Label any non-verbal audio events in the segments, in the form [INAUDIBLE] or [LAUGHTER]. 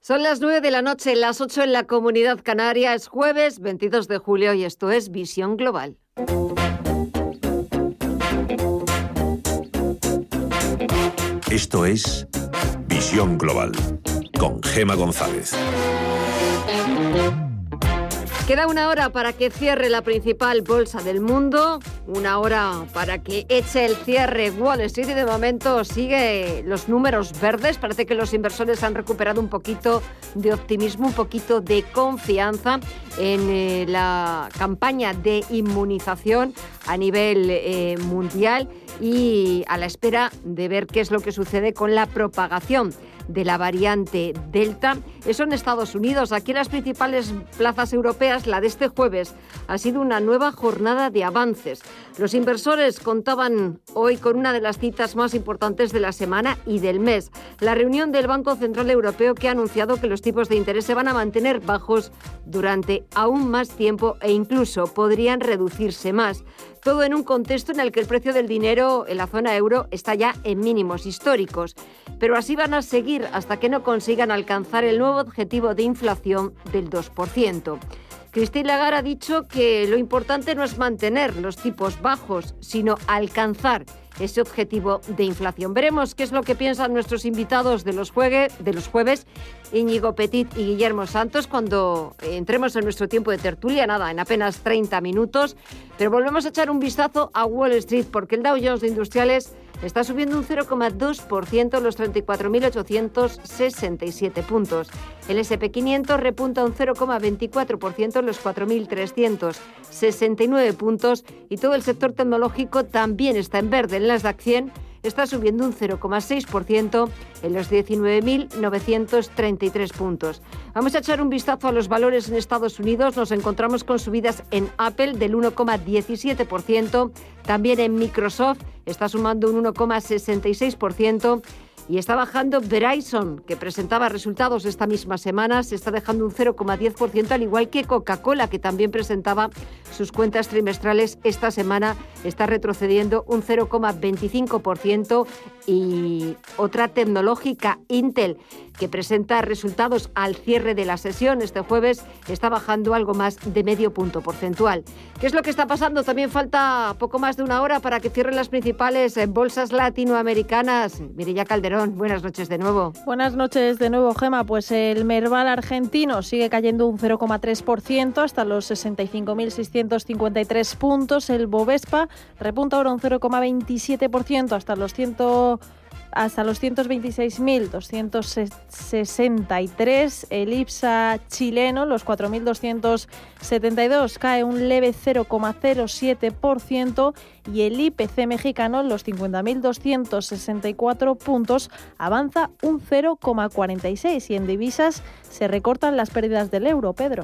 Son las 9 de la noche, las 8 en la comunidad canaria. Es jueves 22 de julio y esto es Visión Global. Esto es Visión Global con Gema González. Queda una hora para que cierre la principal bolsa del mundo, una hora para que eche el cierre Wall Street y de momento sigue los números verdes. Parece que los inversores han recuperado un poquito de optimismo, un poquito de confianza en eh, la campaña de inmunización a nivel eh, mundial y a la espera de ver qué es lo que sucede con la propagación de la variante Delta. Eso en Estados Unidos. Aquí en las principales plazas europeas, la de este jueves ha sido una nueva jornada de avances. Los inversores contaban hoy con una de las citas más importantes de la semana y del mes, la reunión del Banco Central Europeo que ha anunciado que los tipos de interés se van a mantener bajos durante aún más tiempo e incluso podrían reducirse más. Todo en un contexto en el que el precio del dinero en la zona euro está ya en mínimos históricos. Pero así van a seguir hasta que no consigan alcanzar el nuevo objetivo de inflación del 2%. Christine Lagarde ha dicho que lo importante no es mantener los tipos bajos, sino alcanzar ese objetivo de inflación. Veremos qué es lo que piensan nuestros invitados de los, de los jueves, Íñigo Petit y Guillermo Santos, cuando entremos en nuestro tiempo de tertulia, nada, en apenas 30 minutos. Pero volvemos a echar un vistazo a Wall Street, porque el Dow Jones de Industriales está subiendo un 0,2% los 34.867 puntos. El SP500 repunta un 0,24% los 4.369 puntos y todo el sector tecnológico también está en verde. En las de 100 está subiendo un 0,6% en los 19.933 puntos. Vamos a echar un vistazo a los valores en Estados Unidos. Nos encontramos con subidas en Apple del 1,17%, también en Microsoft está sumando un 1,66% y está bajando Verizon, que presentaba resultados esta misma semana, se está dejando un 0,10%, al igual que Coca-Cola, que también presentaba sus cuentas trimestrales esta semana, está retrocediendo un 0,25% y otra tecnológica, Intel, que presenta resultados al cierre de la sesión este jueves, está bajando algo más de medio punto porcentual. ¿Qué es lo que está pasando? También falta poco más de una hora para que cierren las principales eh, bolsas latinoamericanas. Mirilla Calderón, buenas noches de nuevo. Buenas noches de nuevo, Gema. Pues el Merval argentino sigue cayendo un 0,3% hasta los 65.653 puntos. El Bovespa repunta ahora un 0,27% hasta los 100 hasta los 126.263. El IPSA chileno, los 4.272, cae un leve 0,07% y el IPC mexicano, los 50.264 puntos, avanza un 0,46 y en divisas se recortan las pérdidas del euro, Pedro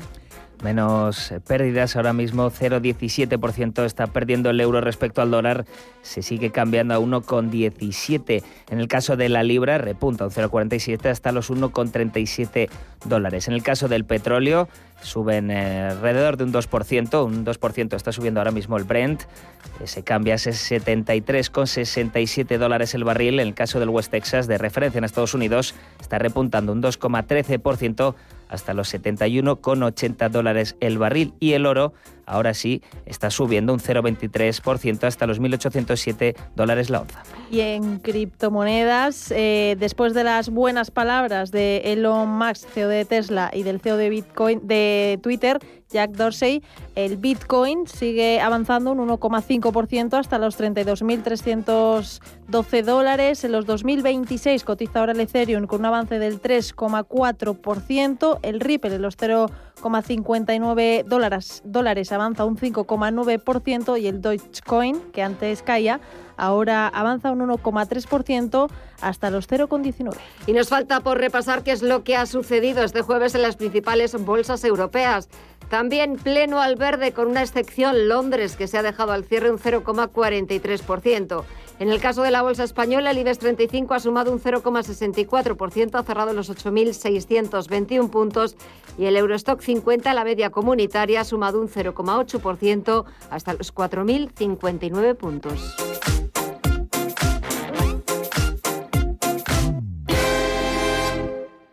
menos pérdidas. Ahora mismo 0,17% está perdiendo el euro respecto al dólar. Se sigue cambiando a 1,17. En el caso de la libra repunta un 0,47 hasta los 1,37 dólares. En el caso del petróleo suben eh, alrededor de un 2%. Un 2% está subiendo ahora mismo el Brent. Eh, se cambia a 73,67 dólares el barril. En el caso del West Texas, de referencia en Estados Unidos, está repuntando un 2,13% hasta los 71,80 dólares el barril y el oro ahora sí está subiendo un 0,23% hasta los 1.807 dólares la onza. Y en criptomonedas, eh, después de las buenas palabras de Elon Musk, CEO de Tesla, y del CEO de Bitcoin de Twitter, Jack Dorsey, el Bitcoin sigue avanzando un 1,5% hasta los 32.312 dólares. En los 2026 cotiza ahora el Ethereum con un avance del 3,4%. El Ripple en los 0,59 dólares, dólares avanza un 5,9% y el Dogecoin, que antes caía, ahora avanza un 1,3% hasta los 0,19. Y nos falta por repasar qué es lo que ha sucedido este jueves en las principales bolsas europeas. También pleno al verde con una excepción Londres que se ha dejado al cierre un 0,43%. En el caso de la bolsa española, el IBEX 35 ha sumado un 0,64%, ha cerrado los 8.621 puntos y el Eurostock 50, la media comunitaria, ha sumado un 0,8% hasta los 4.059 puntos.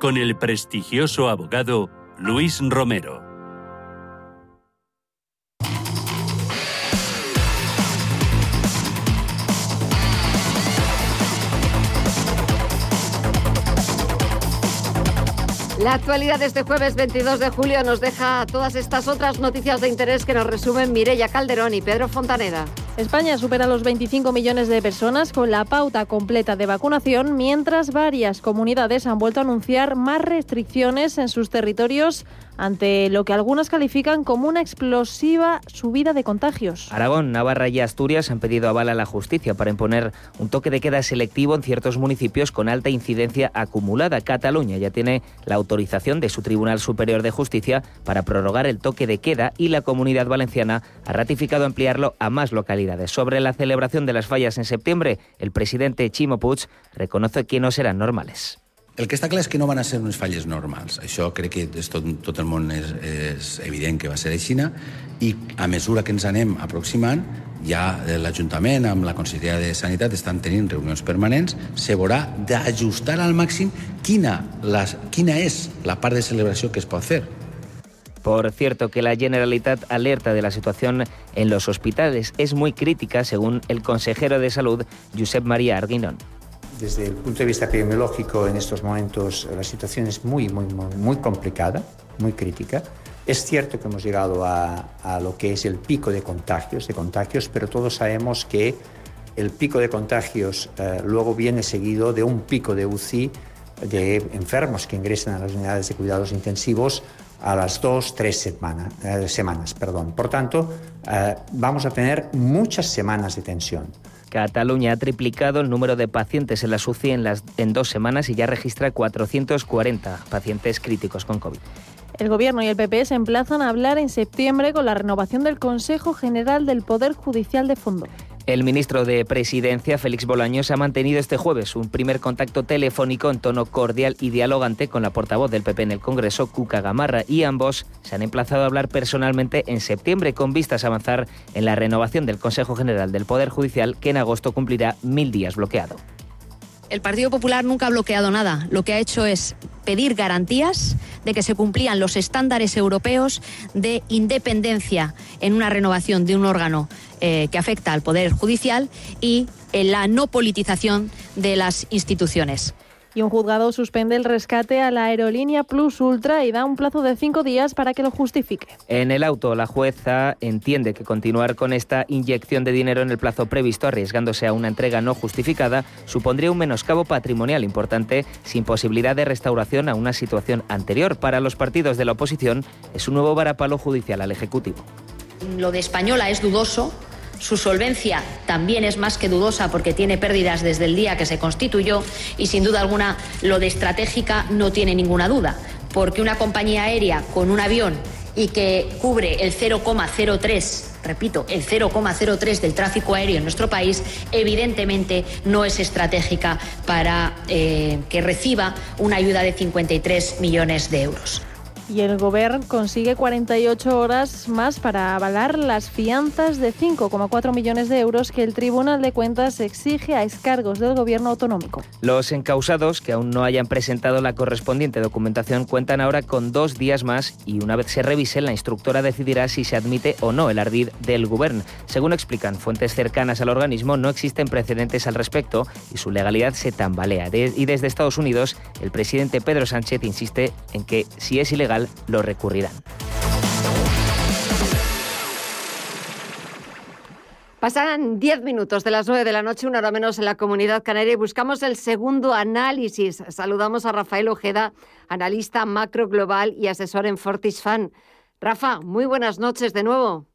con el prestigioso abogado Luis Romero. La actualidad de este jueves 22 de julio nos deja todas estas otras noticias de interés que nos resumen Mireya Calderón y Pedro Fontaneda. España supera los 25 millones de personas con la pauta completa de vacunación, mientras varias comunidades han vuelto a anunciar más restricciones en sus territorios ante lo que algunas califican como una explosiva subida de contagios. Aragón, Navarra y Asturias han pedido aval a la justicia para imponer un toque de queda selectivo en ciertos municipios con alta incidencia acumulada. Cataluña ya tiene la autorización de su Tribunal Superior de Justicia para prorrogar el toque de queda y la Comunidad Valenciana ha ratificado ampliarlo a más localidades. Sobre la celebración de las fallas en septiembre, el presidente Chimo Puig reconoce que no serán normales. El que està clar és que no van a ser unes falles normals. Això crec que és tot, tot el món és, és evident que va ser així i a mesura que ens anem aproximant ja l'Ajuntament amb la Conselleria de Sanitat estan tenint reunions permanents, se veurà d'ajustar al màxim quina, les, quina és la part de celebració que es pot fer. Por cierto, que la Generalitat alerta de la situación en los hospitales es muy crítica, según el consejero de Salud, Josep María Arguinón. Desde el punto de vista epidemiológico, en estos momentos la situación es muy, muy, muy complicada, muy crítica. Es cierto que hemos llegado a, a, lo que es el pico de contagios, de contagios, pero todos sabemos que el pico de contagios eh, luego viene seguido de un pico de UCI de enfermos que ingresan a las unidades de cuidados intensivos a las dos, tres semanas. Eh, semanas perdón. Por tanto, eh, vamos a tener muchas semanas de tensión. Cataluña ha triplicado el número de pacientes en la SUCI en, en dos semanas y ya registra 440 pacientes críticos con COVID. El Gobierno y el PP se emplazan a hablar en septiembre con la renovación del Consejo General del Poder Judicial de Fondo. El ministro de Presidencia, Félix Bolaños, ha mantenido este jueves un primer contacto telefónico en tono cordial y dialogante con la portavoz del PP en el Congreso, Cuca Gamarra, y ambos se han emplazado a hablar personalmente en septiembre con vistas a avanzar en la renovación del Consejo General del Poder Judicial, que en agosto cumplirá mil días bloqueado. El Partido Popular nunca ha bloqueado nada. Lo que ha hecho es pedir garantías de que se cumplían los estándares europeos de independencia en una renovación de un órgano eh, que afecta al Poder Judicial y en la no politización de las instituciones y un juzgado suspende el rescate a la aerolínea Plus Ultra y da un plazo de cinco días para que lo justifique. En el auto, la jueza entiende que continuar con esta inyección de dinero en el plazo previsto, arriesgándose a una entrega no justificada, supondría un menoscabo patrimonial importante sin posibilidad de restauración a una situación anterior. Para los partidos de la oposición, es un nuevo varapalo judicial al Ejecutivo. Lo de Española es dudoso su solvencia también es más que dudosa porque tiene pérdidas desde el día que se constituyó y sin duda alguna lo de estratégica no tiene ninguna duda, porque una compañía aérea con un avión y que cubre el 0,03 repito, el 0,03 del tráfico aéreo en nuestro país, evidentemente no es estratégica para eh, que reciba una ayuda de 53 millones de euros y el Gobierno consigue 48 horas más para avalar las fianzas de 5,4 millones de euros que el Tribunal de Cuentas exige a escargos del Gobierno autonómico. Los encausados, que aún no hayan presentado la correspondiente documentación, cuentan ahora con dos días más y una vez se revise, la instructora decidirá si se admite o no el ardid del Gobierno. Según explican fuentes cercanas al organismo, no existen precedentes al respecto y su legalidad se tambalea. y desde Estados Unidos, el presidente Pedro Sánchez insiste en que si es ilegal, lo recurrirán. Pasan 10 minutos de las 9 de la noche, una hora menos en la comunidad canaria, y buscamos el segundo análisis. Saludamos a Rafael Ojeda, analista macro global y asesor en FortisFan. Rafa, muy buenas noches de nuevo.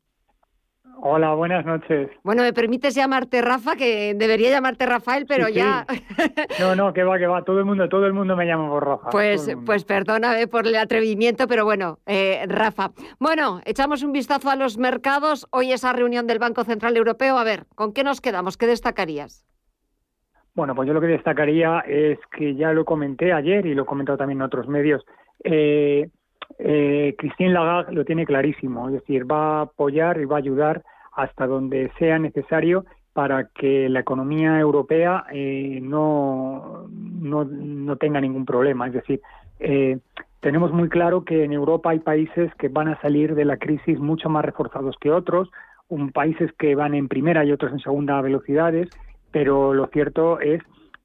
Hola, buenas noches. Bueno, ¿me permites llamarte Rafa? Que debería llamarte Rafael, pero ya... no, no, que va, que va. Todo el mundo, todo el mundo me llama por Rafa. Pues, pues perdóname por el atrevimiento, pero bueno, eh, Rafa. Bueno, echamos un vistazo a los mercados. Hoy esa reunión del Banco Central Europeo. A ver, ¿con qué nos quedamos? ¿Qué destacarías? Bueno, pues yo lo que destacaría es que ya lo comenté ayer y lo he comentado también en otros medios. Eh, eh, Christine Lagarde lo tiene clarísimo, es decir, va a apoyar y va a ayudar hasta donde sea necesario para que la economía europea eh, no, no, tenga ningún problema. Es decir, eh, tenemos muy claro que en Europa hay países que van a salir de la crisis mucho más reforzados que otros, un, países que van en primera y otros en segunda velocidades, pero lo cierto es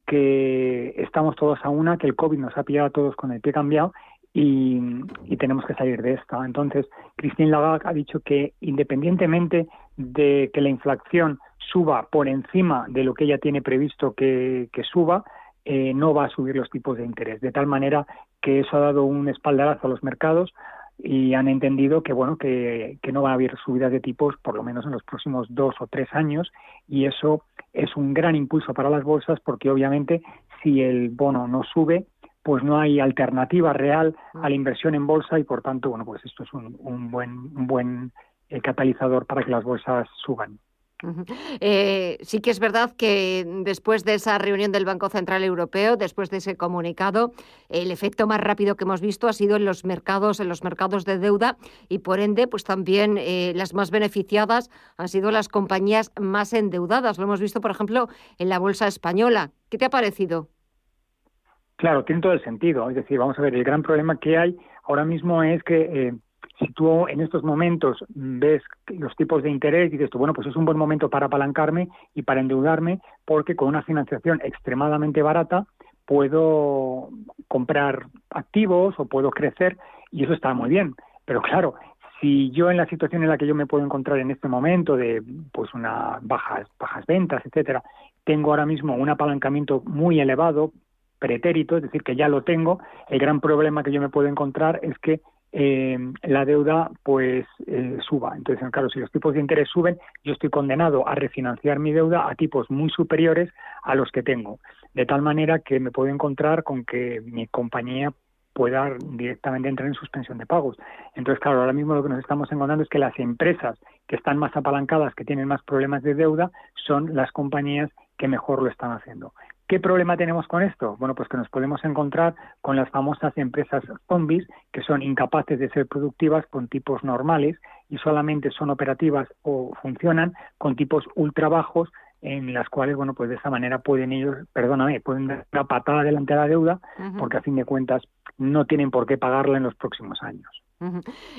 que estamos todos a una, que el COVID nos ha pillado a todos con el pie cambiado y, tenemos que salir de esta. Entonces, Christine Lagarde ha dicho que independientemente de que la inflación suba por encima de lo que ella tiene previsto que, suba, eh, no va a subir los tipos de interés. De tal manera que eso ha dado un espaldarazo a los mercados y han entendido que bueno que, que no va a haber subidas de tipos por lo menos en los próximos dos o tres años y eso es un gran impulso para las bolsas porque obviamente si el bono no sube pues no hay alternativa real a la inversión en bolsa y por tanto, bueno, pues esto es un, buen, un buen eh, catalizador para que las bolsas suban. Eh, sí que es verdad que después de esa reunión del Banco Central Europeo, después de ese comunicado, el efecto más rápido que hemos visto ha sido en los mercados, en los mercados de deuda y por ende, pues también eh, las más beneficiadas han sido las compañías más endeudadas. Lo hemos visto, por ejemplo, en la bolsa española. ¿Qué te ha parecido? Claro, tiene todo el sentido. Es decir, vamos a ver, el gran problema que hay ahora mismo es que eh, si tú en estos momentos ves los tipos de interés y dices tú, bueno, pues es un buen momento para apalancarme y para endeudarme porque con una financiación extremadamente barata puedo comprar activos o puedo crecer y eso está muy bien. Pero claro, si yo en la situación en la que yo me puedo encontrar en este momento de pues una bajas bajas ventas, etcétera, tengo ahora mismo un apalancamiento muy elevado pretérito, es decir, que ya lo tengo. El gran problema que yo me puedo encontrar es que eh, la deuda pues eh, suba. Entonces, claro, si los tipos de interés suben, yo estoy condenado a refinanciar mi deuda a tipos muy superiores a los que tengo. De tal manera que me puedo encontrar con que mi compañía pueda directamente entrar en suspensión de pagos. Entonces, claro, ahora mismo lo que nos estamos encontrando es que las empresas que están más apalancadas, que tienen más problemas de deuda, son las compañías que mejor lo están haciendo. ¿Qué problema tenemos con esto? Bueno, pues que nos podemos encontrar con las famosas empresas zombies que son incapaces de ser productivas con tipos normales y solamente son operativas o funcionan con tipos ultra bajos en las cuales, bueno, pues de esa manera pueden ellos, perdóname, pueden dar una patada delante de la deuda porque a fin de cuentas no tienen por qué pagarla en los próximos años.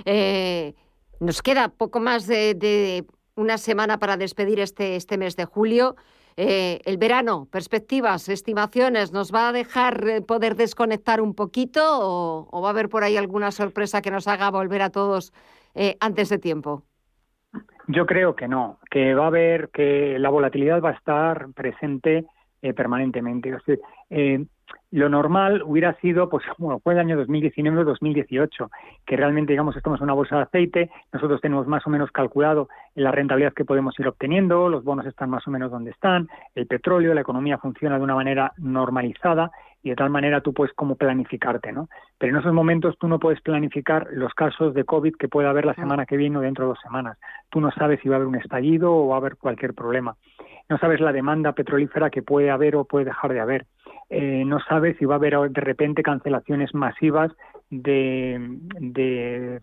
Eh, nos queda poco más de, de, una semana para despedir este, este mes de julio. Eh, el verano, perspectivas, estimaciones, ¿nos va a dejar eh, poder desconectar un poquito o, va a haber por ahí alguna sorpresa que nos haga volver a todos eh, antes de tiempo? Yo creo que no, que va a haber, que la volatilidad va a estar presente permanentemente. Lo normal hubiera sido, pues, [LAUGHS] bueno, fue el año 2019 2018, que realmente, digamos, estamos en una bolsa de aceite, nosotros tenemos más o menos calculado la rentabilidad que podemos ir obteniendo, los bonos están más o menos donde están, el petróleo, la economía funciona de una manera normalizada y de tal manera tú puedes como planificarte, ¿no? Pero en esos momentos tú no puedes planificar los casos de COVID que pueda haber la semana que viene o dentro de dos semanas. Tú no sabes si va a haber un estallido o va a haber cualquier problema. No sabes la demanda petrolífera que puede haber o puede dejar de haber eh, no sabe si va a haber de repente cancelaciones masivas de, de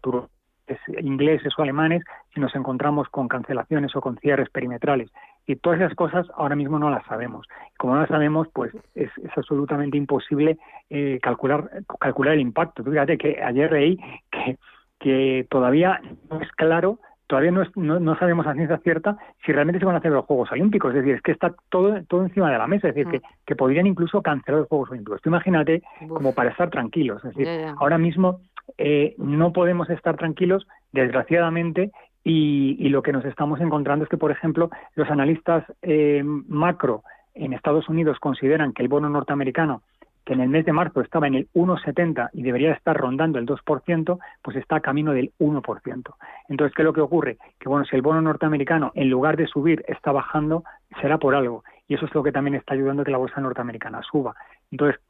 ingleses o alemanes si nos encontramos con cancelaciones o con cierres perimetrales. Y todas esas cosas ahora mismo no las sabemos. Como no las sabemos, pues es, absolutamente imposible eh, calcular, calcular el impacto. fíjate que ayer leí que todavía no es claro todavía no, no, sabemos a ciencia cierta si realmente se van a hacer los Juegos Olímpicos. Es decir, es que está todo, todo encima de la mesa. Es decir, que, mm. que, podrían incluso cancelar los Juegos Olímpicos. Tú imagínate como para estar tranquilos. Es decir, ahora mismo eh, no podemos estar tranquilos, desgraciadamente, Y, lo que nos estamos encontrando es que, por ejemplo, los analistas eh, macro en Estados Unidos consideran que el bono norteamericano que en el mes de marzo estaba en el 1,70 y debería estar rondando el 2%, pues está a camino del 1%. Entonces, ¿qué es lo que ocurre? Que bueno, si el bono norteamericano en lugar de subir está bajando, será por algo. Y eso es lo que también está ayudando a que la bolsa norteamericana suba. Entonces,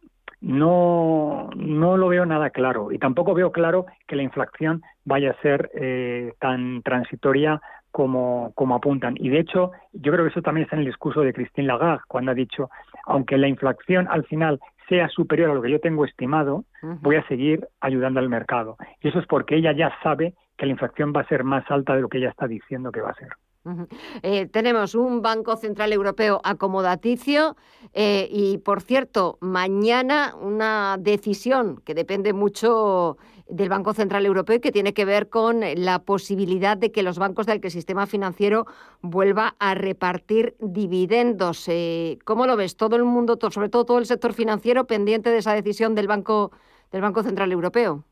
no, no lo veo nada claro y tampoco veo claro que la inflación vaya a ser eh, tan transitoria como, como apuntan. Y de hecho, yo creo que eso también está en el discurso de Christine Lagarde, cuando ha dicho, aunque la inflación al final sea superior a lo que yo tengo estimado, voy a seguir ayudando al mercado. Y eso es porque ella ya sabe que la inflación va a ser más alta de lo que ella está diciendo que va a ser. Eh, tenemos un Banco Central Europeo acomodaticio eh, y, por cierto, mañana una decisión que depende mucho del Banco Central Europeo y que tiene que ver con la posibilidad de que los bancos del que sistema financiero vuelva a repartir dividendos. Eh, ¿Cómo lo ves? Todo el mundo, sobre todo todo el sector financiero, pendiente de esa decisión del Banco, del Banco Central Europeo.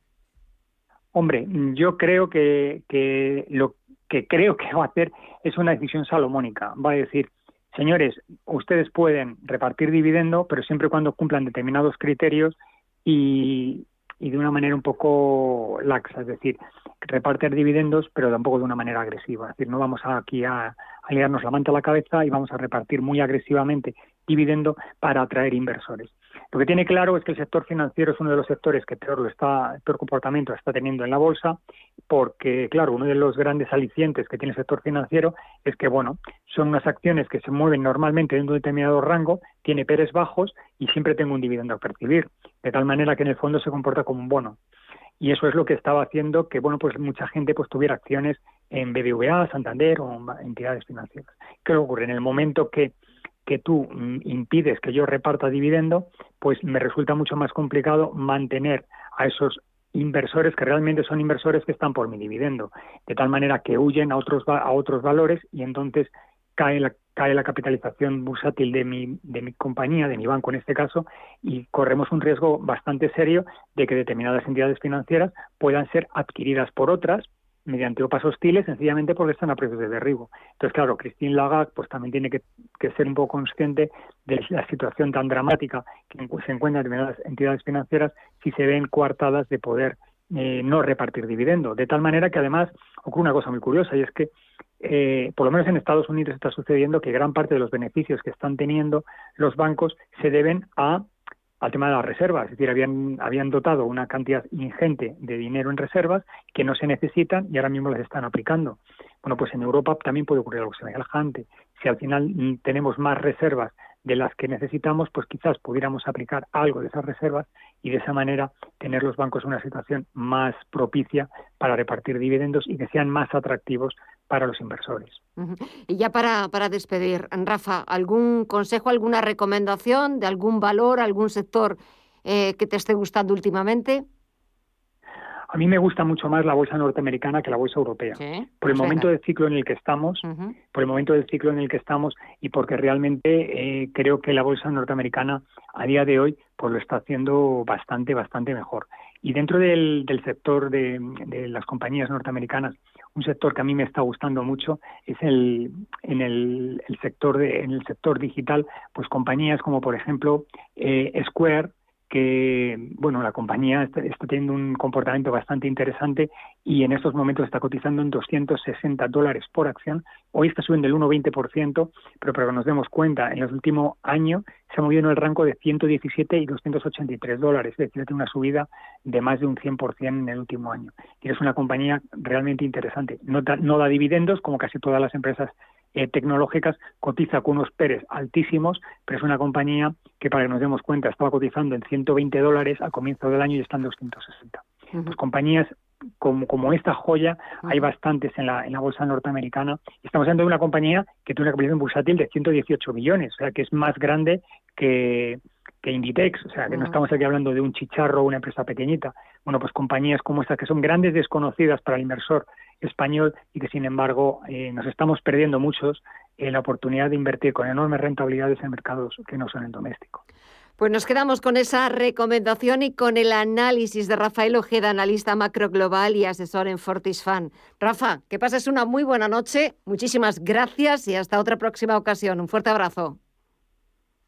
Hombre, yo creo que, que lo que creo que va a hacer es una decisión salomónica. Va a decir, señores, ustedes pueden repartir dividendo, pero siempre y cuando cumplan determinados criterios y, y de una manera un poco laxa, es decir, repartir dividendos, pero tampoco de una manera agresiva. Es decir, no vamos aquí a, a liarnos la manta a la cabeza y vamos a repartir muy agresivamente dividendo para atraer inversores. Lo que tiene claro es que el sector financiero es uno de los sectores que peor, lo está, peor comportamiento está teniendo en la bolsa, porque, claro, uno de los grandes alicientes que tiene el sector financiero es que, bueno, son unas acciones que se mueven normalmente dentro de un determinado rango, tiene peres bajos y siempre tengo un dividendo a percibir, de tal manera que en el fondo se comporta como un bono. Y eso es lo que estaba haciendo que, bueno, pues mucha gente pues tuviera acciones en BBVA, Santander o en entidades financieras. ¿Qué ocurre? En el momento que que tú mm, impides que yo reparta dividendo, pues me resulta mucho más complicado mantener a esos inversores que realmente son inversores que están por mi dividendo, de tal manera que huyen a otros a otros valores y entonces cae la cae la capitalización bursátil de mi de mi compañía, de mi banco en este caso, y corremos un riesgo bastante serio de que determinadas entidades financieras puedan ser adquiridas por otras mediante OPAs hostiles sencillamente porque están a precios de derribo. Entonces, claro, Christine Lagarde pues también tiene que, ser un poco consciente de la situación tan dramática que se encuentran determinadas entidades financieras si se ven coartadas de poder eh, no repartir dividendo. De tal manera que además ocurre una cosa muy curiosa y es que eh, por lo menos en Estados Unidos está sucediendo que gran parte de los beneficios que están teniendo los bancos se deben a al tema de las reservas, es decir, habían, habían dotado una cantidad ingente de dinero en reservas que no se necesitan y ahora mismo las están aplicando. Bueno, pues en Europa también puede ocurrir algo semejante. Si al final mm, tenemos más reservas de las que necesitamos, pues quizás pudiéramos aplicar algo de esas reservas y de esa manera tener los bancos en una situación más propicia para repartir dividendos y que sean más atractivos para los inversores. Y ya para, para despedir, Rafa, ¿algún consejo, alguna recomendación de algún valor, algún sector eh, que te esté gustando últimamente? A mí me gusta mucho más la bolsa norteamericana que la bolsa europea. Por el pues momento del ciclo en el que estamos, por el momento del ciclo en el que estamos y porque realmente eh, creo que la bolsa norteamericana a día de hoy pues lo está haciendo bastante, bastante mejor. Y dentro del, sector de, las compañías norteamericanas, un sector que a mí me está gustando mucho es el en el, sector de, en el sector digital, pues compañías como por ejemplo eh, Square, que bueno la compañía está, teniendo un comportamiento bastante interesante y en estos momentos está cotizando en 260 dólares por acción. Hoy está subiendo el 1,20%, pero para que nos demos cuenta, en el último año se ha movido en el rango de 117 y 283 dólares, es decir, tiene una subida de más de un 100% en el último año. Y es una compañía realmente interesante. No no da dividendos como casi todas las empresas eh, tecnológicas cotiza con unos PERES altísimos, pero es una compañía que, para que nos demos cuenta, estaba cotizando en 120 dólares al comienzo del año y está en 260. Pues compañías como, como, esta joya hay bastantes en la, en la bolsa norteamericana. Estamos hablando de una compañía que tiene una capitalización bursátil de 118 millones, o sea que es más grande que, que Inditex, o sea, que no estamos aquí hablando de un chicharro o una empresa pequeñita. Bueno, pues compañías como estas que son grandes desconocidas para el inversor español y que, sin embargo, eh, nos estamos perdiendo muchos en la oportunidad de invertir con enormes rentabilidades en mercados que no son en doméstico. Pues nos quedamos con esa recomendación y con el análisis de Rafael Ojeda, analista macro global y asesor en Fortisfan. Rafa, que pases una muy buena noche, muchísimas gracias y hasta otra próxima ocasión. Un fuerte abrazo.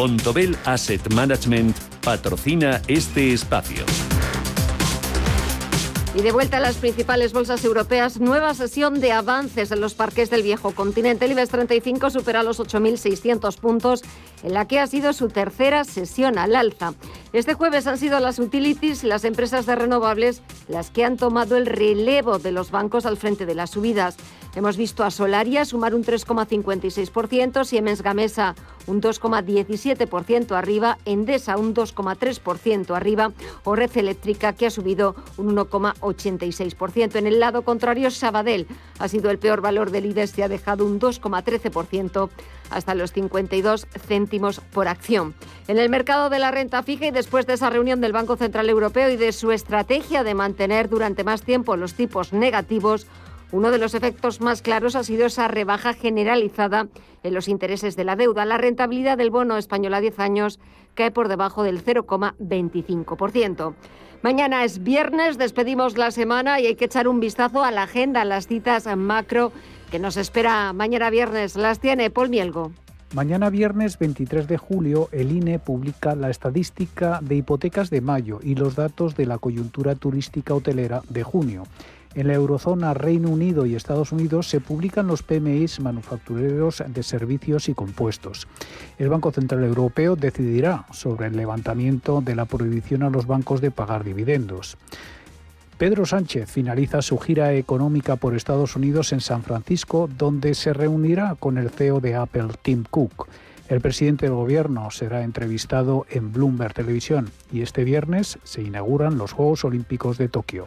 Bontobel Asset Management patrocina este espacio. Y de vuelta a las principales bolsas europeas, nueva sesión de avances en los parques del viejo continente. El IBEX 35 supera los 8.600 puntos, en la que ha sido su tercera sesión al alza. Este jueves han sido las utilities y las empresas de renovables las que han tomado el relevo de los bancos al frente de las subidas. Hemos visto a Solaria sumar un 3,56%, Siemens Gamesa un 2,17% arriba, Endesa un 2,3% arriba o Red Eléctrica que ha subido un 1,86%. En el lado contrario, Sabadell ha sido el peor valor del IBEX y ha dejado un 2,13% hasta los 52 céntimos por acción. En el mercado de la renta fija y después de esa reunión del Banco Central Europeo y de su estrategia de mantener durante más tiempo los tipos negativos, uno de los efectos más claros ha sido esa rebaja generalizada en los intereses de la deuda. La rentabilidad del bono español a 10 años cae por debajo del 0,25%. Mañana es viernes, despedimos la semana y hay que echar un vistazo a la agenda, las citas macro que nos espera mañana viernes. Las tiene Paul Mielgo. Mañana viernes 23 de julio el INE publica la estadística de hipotecas de mayo y los datos de la coyuntura turística hotelera de junio. En la eurozona, Reino Unido y Estados Unidos se publican los PMIs manufactureros de servicios y compuestos. El Banco Central Europeo decidirá sobre el levantamiento de la prohibición a los bancos de pagar dividendos. Pedro Sánchez finaliza su gira económica por Estados Unidos en San Francisco, donde se reunirá con el CEO de Apple, Tim Cook. El presidente del gobierno será entrevistado en Bloomberg Televisión y este viernes se inauguran los Juegos Olímpicos de Tokio.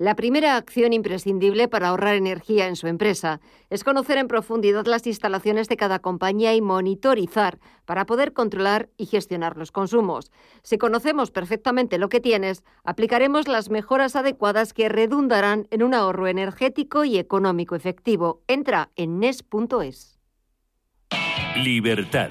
La primera acción imprescindible para ahorrar energía en su empresa es conocer en profundidad las instalaciones de cada compañía y monitorizar para poder controlar y gestionar los consumos. Si conocemos perfectamente lo que tienes, aplicaremos las mejoras adecuadas que redundarán en un ahorro energético y económico efectivo. Entra en nes.es. Libertad.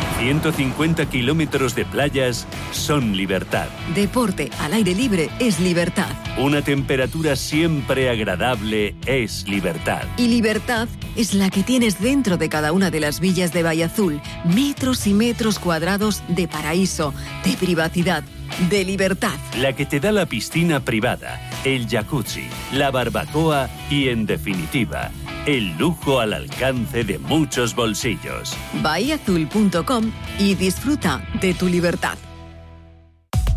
150 kilómetros de playas son libertad. Deporte al aire libre es libertad. Una temperatura siempre agradable es libertad. Y libertad es la que tienes dentro de cada una de las villas de Valle Azul. Metros y metros cuadrados de paraíso, de privacidad, de libertad. La que te da la piscina privada, el jacuzzi, la barbacoa y, en definitiva, el lujo al alcance de muchos bolsillos. Bahiazul.com y disfruta de tu libertad.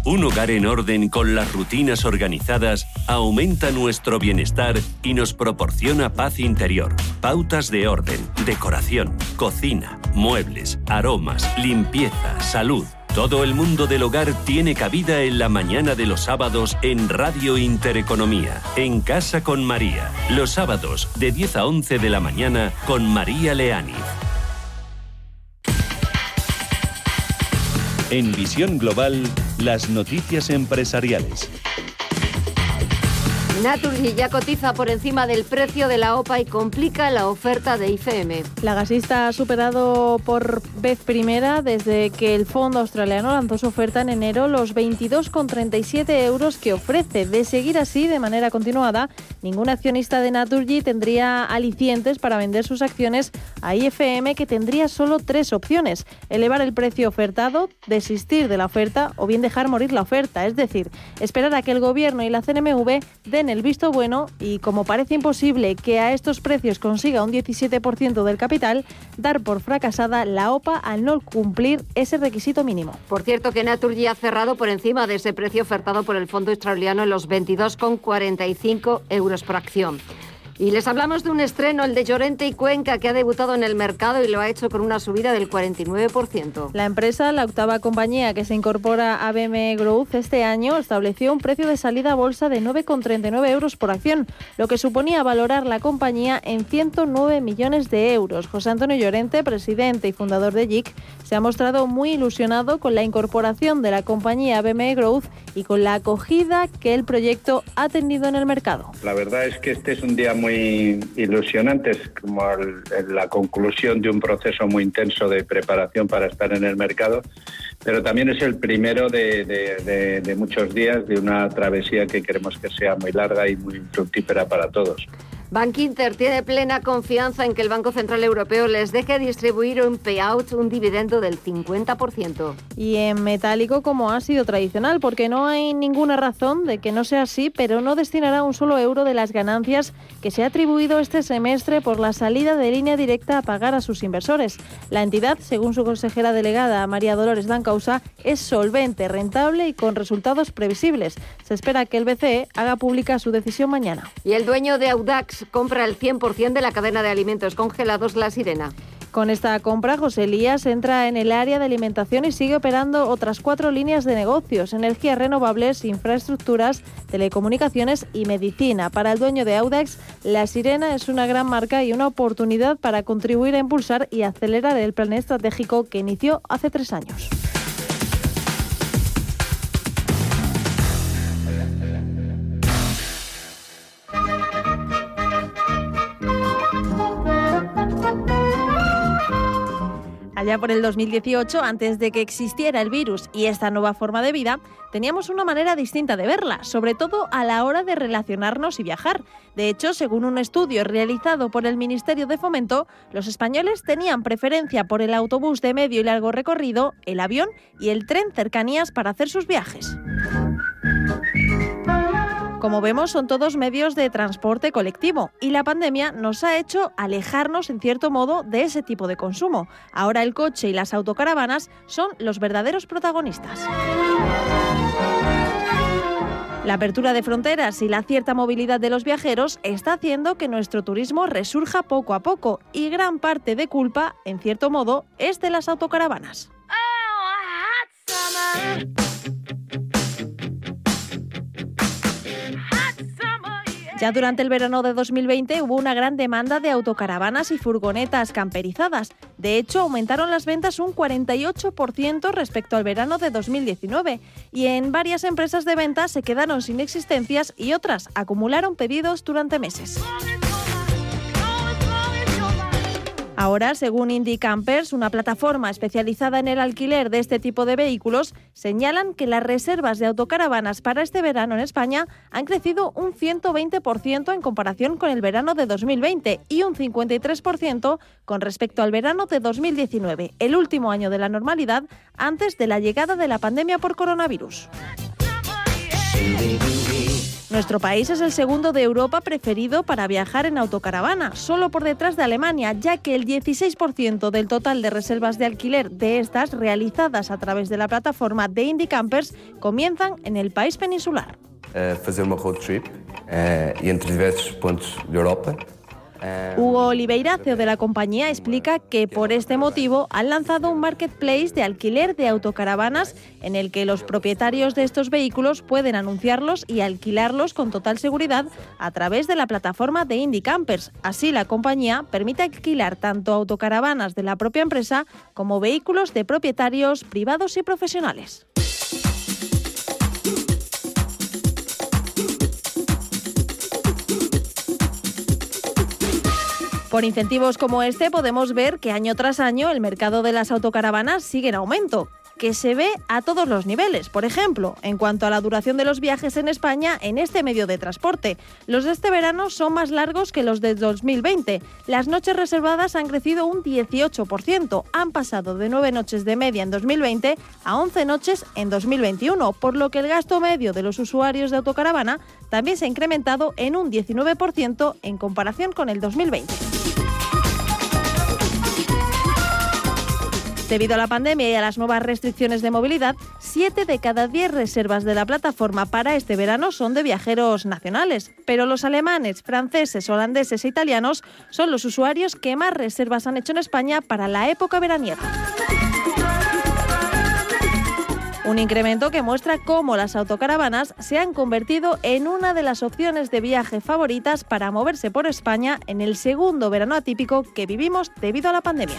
Un hogar en orden con las rutinas organizadas aumenta nuestro bienestar y nos proporciona paz interior. Pautas de orden, decoración, cocina, muebles, aromas, limpieza, salud. Todo el mundo del hogar tiene cabida en la mañana de los sábados en Radio Intereconomía, en Casa con María. Los sábados de 10 a 11 de la mañana con María Leániz. En Visión Global, las noticias empresariales. Naturgy ya cotiza por encima del precio de la OPA y complica la oferta de IFM. La gasista ha superado por vez primera desde que el fondo australiano lanzó su oferta en enero los 22,37 euros que ofrece. De seguir así de manera continuada, ningún accionista de Naturgy tendría alicientes para vender sus acciones a IFM que tendría solo tres opciones. Elevar el precio ofertado, desistir de la oferta o bien dejar morir la oferta. Es decir, esperar a que el gobierno y la CNMV den el visto bueno y como parece imposible que a estos precios consiga un 17% del capital, dar por fracasada la OPA al no cumplir ese requisito mínimo. Por cierto que Naturgy ha cerrado por encima de ese precio ofertado por el fondo australiano en los 22,45 euros por acción. Y les hablamos de un estreno, el de Llorente y Cuenca, que ha debutado en el mercado y lo ha hecho con una subida del 49%. La empresa, la octava compañía que se incorpora a BM Growth este año, estableció un precio de salida a bolsa de 9,39 euros por acción, lo que suponía valorar la compañía en 109 millones de euros. José Antonio Llorente, presidente y fundador de JIC, se ha mostrado muy ilusionado con la incorporación de la compañía BM Growth y con la acogida que el proyecto ha tenido en el mercado. La verdad es que este es un día muy muy ilusionantes, como la conclusión de un proceso muy intenso de preparación para estar en el mercado, pero también es el primero de muchos días de una travesía que queremos que sea muy larga y muy fructífera para todos. Bank Inter tiene plena confianza en que el Banco Central Europeo les deje distribuir un payout, un dividendo del 50%. Y en metálico como ha sido tradicional, porque no hay ninguna razón de que no sea así, pero no destinará un solo euro de las ganancias que se ha atribuido este semestre por la salida de línea directa a pagar a sus inversores. La entidad, según su consejera delegada María Dolores Dancausa, es solvente, rentable y con resultados previsibles. Se espera que el BCE haga pública su decisión mañana. Y el dueño de Audax compra el 100% de la cadena de alimentos congelados La Sirena. Con esta compra, José Elías entra en el área de alimentación y sigue operando otras cuatro líneas de negocios, energías renovables, infraestructuras, telecomunicaciones y medicina. Para el dueño de Audax, La Sirena es una gran marca y una oportunidad para contribuir a impulsar y acelerar el plan estratégico que inició hace tres años. Allá por el 2018, antes de que existiera el virus y esta nueva forma de vida, teníamos una manera distinta de verla, sobre todo a la hora de relacionarnos y viajar. De hecho, según un estudio realizado por el Ministerio de Fomento, los españoles tenían preferencia por el autobús de medio y largo recorrido, el avión y el tren cercanías para hacer sus viajes. Como vemos, son todos medios de transporte colectivo y la pandemia nos ha hecho alejarnos en cierto modo de ese tipo de consumo. Ahora el coche y las autocaravanas son los verdaderos protagonistas. La apertura de fronteras y la cierta movilidad de los viajeros está haciendo que nuestro turismo resurja poco a poco y gran parte de culpa, en cierto modo, es de las autocaravanas. Ya durante el verano de 2020 hubo una gran demanda de autocaravanas y furgonetas camperizadas. De hecho, aumentaron las ventas un 48% respecto al verano de 2019 y en varias empresas de venta se quedaron sin existencias y otras acumularon pedidos durante meses. Ahora, según Indie Campers, una plataforma especializada en el alquiler de este tipo de vehículos, señalan que las reservas de autocaravanas para este verano en España han crecido un 120% en comparación con el verano de 2020 y un 53% con respecto al verano de 2019, el último año de la normalidad antes de la llegada de la pandemia por coronavirus. Nuestro país es el segundo de Europa preferido para viajar en autocaravana, solo por detrás de Alemania, ya que el 16% del total de reservas de alquiler de estas realizadas a través de la plataforma de Indie Campers comienzan en el país peninsular. Uh, fazer uma road trip uh, entre diversos pontos de Europa Hugo Oliveira, CEO de la compañía, explica que por este motivo han lanzado un marketplace de alquiler de autocaravanas en el que los propietarios de estos vehículos pueden anunciarlos y alquilarlos con total seguridad a través de la plataforma de Indie Campers. Así, la compañía permite alquilar tanto autocaravanas de la propia empresa como vehículos de propietarios privados y profesionales. Por incentivos como este podemos ver que año tras año el mercado de las autocaravanas sigue en aumento que se ve a todos los niveles. Por ejemplo, en cuanto a la duración de los viajes en España en este medio de transporte. Los de este verano son más largos que los de 2020. Las noches reservadas han crecido un 18%. Han pasado de 9 noches de media en 2020 a 11 noches en 2021, por lo que el gasto medio de los usuarios de autocaravana también se ha incrementado en un 19% en comparación con el 2020. Debido a la pandemia y a las nuevas restricciones de movilidad, 7 de cada 10 reservas de la plataforma para este verano son de viajeros nacionales, pero los alemanes, franceses, holandeses e italianos son los usuarios que más reservas han hecho en España para la época veraniega. Un incremento que muestra cómo las autocaravanas se han convertido en una de las opciones de viaje favoritas para moverse por España en el segundo verano atípico que vivimos debido a la pandemia.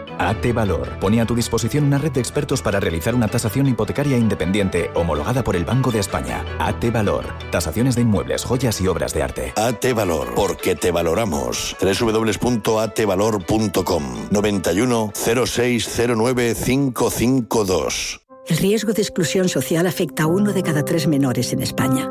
AT Valor pone a tu disposición una red de expertos para realizar una tasación hipotecaria independiente homologada por el Banco de España. AT Valor. Tasaciones de inmuebles, joyas y obras de arte. AT Valor, porque te valoramos. www.atvalor.com 91 0609 552. El riesgo de exclusión social afecta a uno de cada tres menores en España.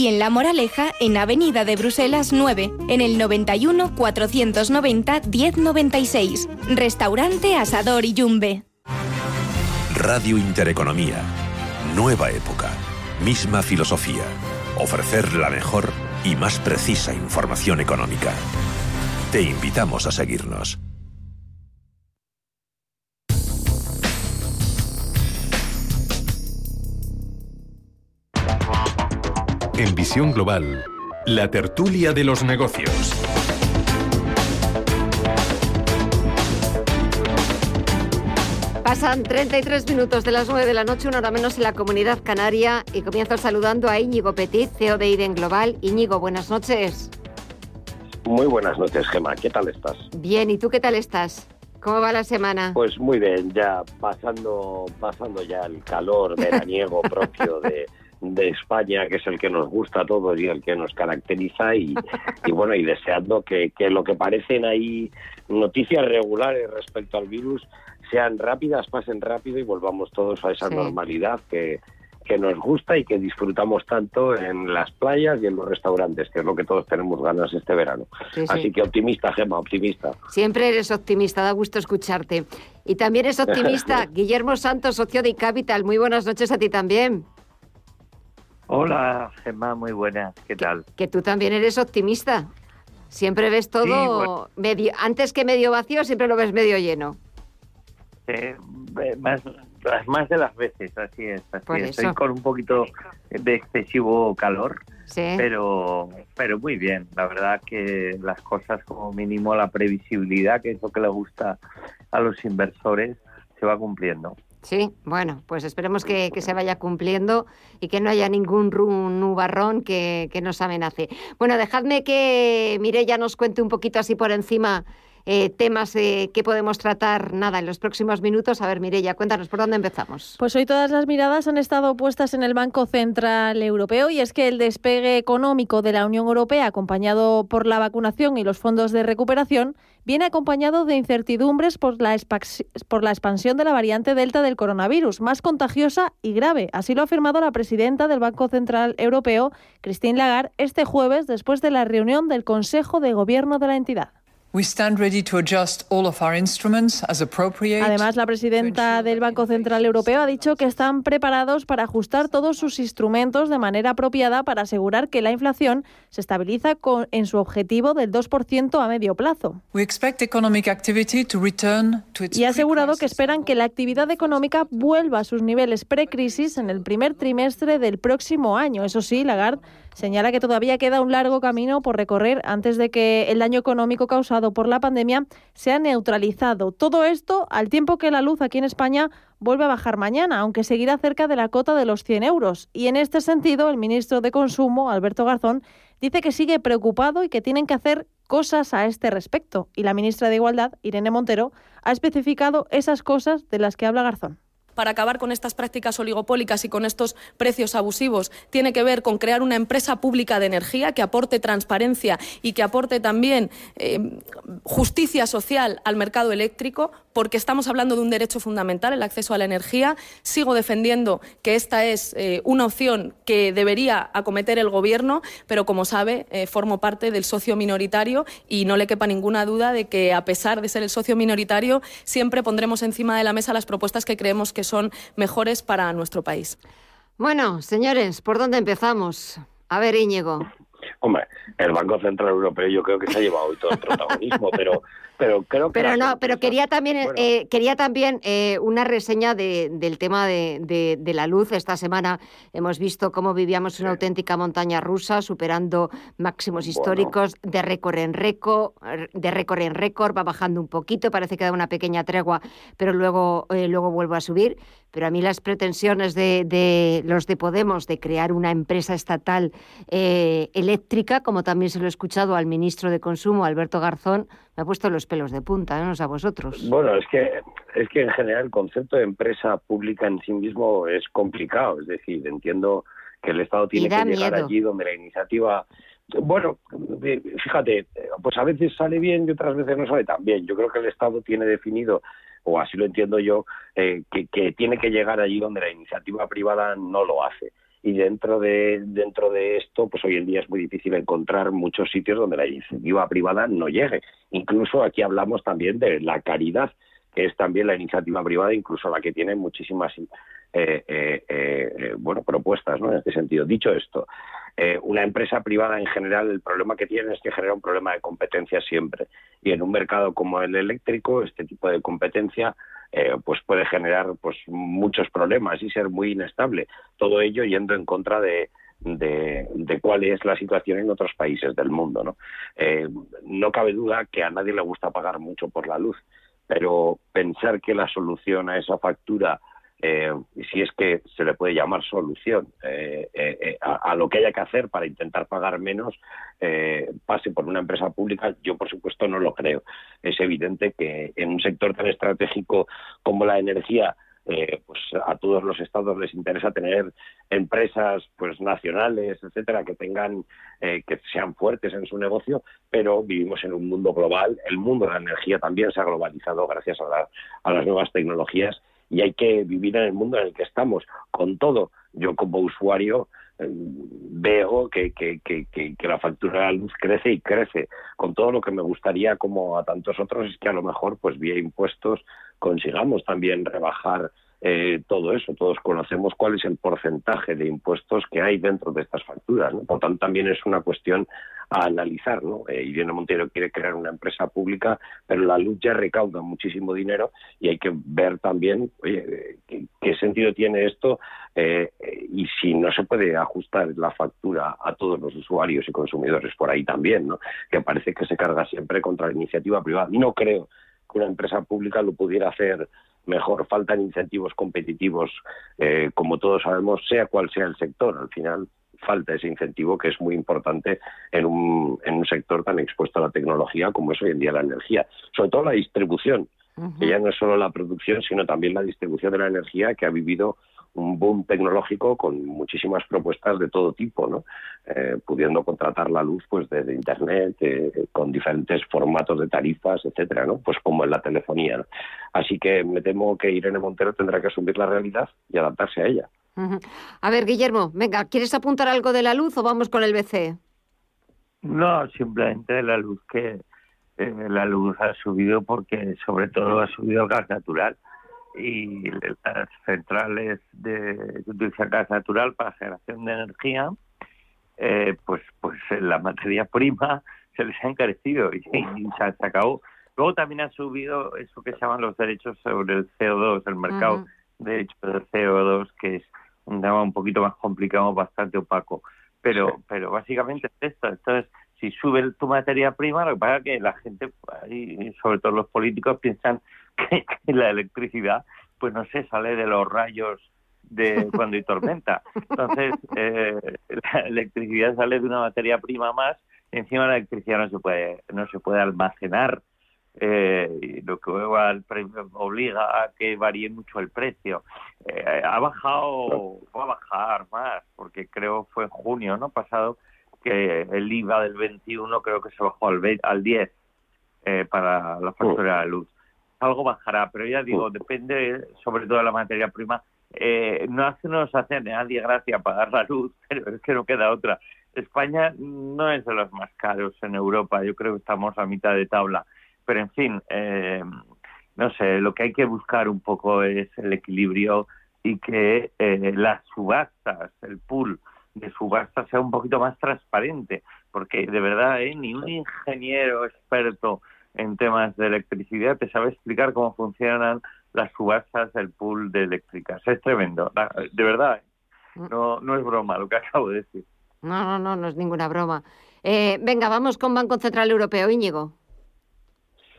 y en La Moraleja, en Avenida de Bruselas 9, en el 91 490 1096. Restaurante Asador y Yumbe. Radio Intereconomía. Nueva época. Misma filosofía. Ofrecer la mejor y más precisa información económica. Te invitamos a seguirnos. En Visión Global, la tertulia de los negocios. Pasan 33 minutos de las 9 de la noche, una hora menos en la comunidad canaria, y comienzo saludando a Íñigo Petit, CEO de IDEN Global. Íñigo, buenas noches. Muy buenas noches, Gemma. ¿Qué tal estás? Bien, ¿y tú qué tal estás? ¿Cómo va la semana? Pues muy bien, ya pasando, pasando ya el calor veraniego propio de, de España, que es el que nos gusta a todos y el que nos caracteriza, y, [LAUGHS] y bueno, y deseando que, que, lo que parecen ahí noticias regulares respecto al virus sean rápidas, pasen rápido y volvamos todos a esa sí. normalidad que, que nos gusta y que disfrutamos tanto en las playas y en los restaurantes, que es lo que todos tenemos ganas este verano. Sí, Así sí. que optimista, Gema, optimista. Siempre eres optimista, da gusto escucharte. Y también es optimista [LAUGHS] Guillermo Santos, socio de Capital. Muy buenas noches a ti también. Hola, Gemma, muy buenas. ¿Qué tal? Que, que tú también eres optimista. Siempre ves todo sí, bueno. medio, antes que medio vacío, siempre lo ves medio lleno. Eh, más, más de las veces, así es. Así Estoy con un poquito de excesivo calor, sí. pero, pero muy bien. La verdad que las cosas, como mínimo, la previsibilidad, que es lo que le gusta a los inversores, se va cumpliendo. Sí, bueno, pues esperemos que, se vaya cumpliendo y que no haya ningún nubarrón que, que nos amenace. Bueno, dejadme que Mireya nos cuente un poquito así por encima eh, temas eh, que podemos tratar nada en los próximos minutos. A ver, Mireya, cuéntanos por dónde empezamos. Pues hoy todas las miradas han estado puestas en el Banco Central Europeo y es que el despegue económico de la Unión Europea, acompañado por la vacunación y los fondos de recuperación, viene acompañado de incertidumbres por la, por la expansión de la variante Delta del coronavirus, más contagiosa y grave. Así lo ha afirmado la presidenta del Banco Central Europeo, Christine Lagarde, este jueves después de la reunión del Consejo de Gobierno de la entidad. Además, la presidenta del Banco Central Europeo ha dicho que están preparados para ajustar todos sus instrumentos de manera apropiada para asegurar que la inflación se estabiliza en su objetivo del 2% a medio plazo. Y ha asegurado que esperan que la actividad económica vuelva a sus niveles precrisis en el primer trimestre del próximo año. Eso sí, Lagarde señala que todavía queda un largo camino por recorrer antes de que el daño económico causado por la pandemia sea neutralizado. Todo esto al tiempo que la luz aquí en España vuelve a bajar mañana, aunque seguirá cerca de la cota de los 100 euros. Y en este sentido, el ministro de Consumo, Alberto Garzón, dice que sigue preocupado y que tienen que hacer cosas a este respecto. Y la ministra de Igualdad, Irene Montero, ha especificado esas cosas de las que habla Garzón para acabar con estas prácticas oligopólicas y con estos precios abusivos tiene que ver con crear una empresa pública de energía que aporte transparencia y que aporte también eh, justicia social al mercado eléctrico, porque estamos hablando de un derecho fundamental, el acceso a la energía. Sigo defendiendo que esta es eh, una opción que debería acometer el Gobierno, pero como sabe, eh, formo parte del socio minoritario y no le quepa ninguna duda de que, a pesar de ser el socio minoritario, siempre pondremos encima de la mesa las propuestas que creemos que son mejores para nuestro país. Bueno, señores, ¿por dónde empezamos? A ver, Íñigo. Hombre, el Banco Central Europeo yo creo que se ha llevado hoy todo el protagonismo, [LAUGHS] pero pero creo que pero no pero quería también eh, quería también eh, una reseña de, del tema de, de, la luz. Esta semana hemos visto cómo vivíamos una auténtica montaña rusa superando máximos históricos de récord en récord de récord en récord va bajando un poquito parece que da una pequeña tregua pero luego eh, luego vuelve a subir. Pero a mí las pretensiones de, de, los de Podemos de crear una empresa estatal eléctrica, como también se lo he escuchado al ministro de Consumo, Alberto Garzón, ha puesto los pelos de punta, ¿eh? no sé a vosotros. Bueno, es que, es que en general el concepto de empresa pública en sí mismo es complicado. Es decir, entiendo que el Estado tiene que llegar allí donde la iniciativa bueno, fíjate, pues a veces sale bien y otras veces no sale tan bien. Yo creo que el Estado tiene definido, o así lo entiendo yo, eh, que, que, tiene que llegar allí donde la iniciativa privada no lo hace y dentro de dentro de esto pues hoy en día es muy difícil encontrar muchos sitios donde la iniciativa privada no llegue. Incluso aquí hablamos también de la caridad que es también la iniciativa privada incluso la que tiene muchísimas eh, eh, eh, bueno propuestas ¿no? en este sentido. Dicho esto una empresa privada en general el problema que tiene es que genera un problema de competencia siempre. Y en un mercado como el eléctrico este tipo de competencia eh, pues puede generar pues muchos problemas y ser muy inestable. Todo ello yendo en contra de, de, cuál es la situación en otros países del mundo. ¿no? Eh, no cabe duda que a nadie le gusta pagar mucho por la luz, pero pensar que la solución a esa factura eh, si es que se le puede llamar solución eh, eh, a, lo que haya que hacer para intentar pagar menos, pase por una empresa pública, yo por supuesto no lo creo. Es evidente que en un sector tan estratégico como la energía, pues a todos los estados les interesa tener empresas pues nacionales etcétera que tengan que sean fuertes en su negocio pero vivimos en un mundo global el mundo de la energía también se ha globalizado gracias a, a las nuevas tecnologías y hay que vivir en el mundo en el que estamos. Con todo, yo como usuario eh, veo que, que, que, que, la factura de la luz crece y crece. Con todo lo que me gustaría, como a tantos otros, es que a lo mejor, pues vía impuestos, consigamos también rebajar eh, todo eso. Todos conocemos cuál es el porcentaje de impuestos que hay dentro de estas facturas. Por tanto, también es una cuestión a analizar. ¿no? Eh, Irene Montero quiere crear una empresa pública, pero la luz ya recauda muchísimo dinero y hay que ver también oye, qué, sentido tiene esto eh, y si no se puede ajustar la factura a todos los usuarios y consumidores por ahí también, ¿no? que parece que se carga siempre contra la iniciativa privada. No creo que una empresa pública lo pudiera hacer mejor. Faltan incentivos competitivos, eh, como todos sabemos, sea cual sea el sector. Al final falta ese incentivo que es muy importante en un, en un sector tan expuesto a la tecnología como es hoy en día la energía. Sobre todo la distribución, que ya no es solo la producción, sino también la distribución de la energía que ha vivido un boom tecnológico con muchísimas propuestas de todo tipo, ¿no? Eh, pudiendo contratar la luz pues desde internet, eh, con diferentes formatos de tarifas, etcétera, ¿no? Pues como en la telefonía. Así que me temo que Irene Montero tendrá que asumir la realidad y adaptarse a ella. A ver, Guillermo, venga, ¿quieres apuntar algo de la luz o vamos con el BCE? No, simplemente de la luz que eh, la luz ha subido porque sobre todo ha subido el gas natural y las centrales de que utilizan gas natural para generación de energía, eh, pues pues la materia prima se les ha encarecido y, se ha sacado. Luego también ha subido eso que se llaman los derechos sobre el CO2, el mercado de derechos del CO2, que es un tema un poquito más complicado, bastante opaco. Pero, pero básicamente es esto. Entonces, si sube tu materia prima, lo que pasa es que la gente, y sobre todo los políticos, piensan [LAUGHS] que, la electricidad, pues no sé, sale de los rayos de cuando hay tormenta. Entonces, [LAUGHS] eh, la electricidad sale de una materia prima más, encima la electricidad no se puede, no se puede almacenar, eh, lo que obliga a que varíe mucho el precio. Eh, ha bajado, va a bajar más, porque creo fue en junio, ¿no? Pasado, que el IVA del 21 creo que se bajó al, al 10 eh, para la factura de la luz. Algo bajará, pero ya digo, depende sobre todo de la materia prima. Eh, no hace, nos hace a nadie gracia pagar la luz, [LAUGHS] pero es que no queda otra. España no es de los más caros en Europa, yo creo que estamos a mitad de tabla. Pero en fin, eh, no sé, lo que hay que buscar un poco es el equilibrio y que eh, las subastas, el pool, de subasta sea un poquito más transparente, porque de verdad ¿eh? ni un ingeniero experto en temas de electricidad te sabe explicar cómo funcionan las subastas del pool de eléctricas. Es tremendo, de verdad. ¿eh? Mm. No, no es broma lo que [LAUGHS] acabo de decir. No, no, no, no es ninguna broma. Eh, venga, vamos con Banco Central Europeo, Íñigo.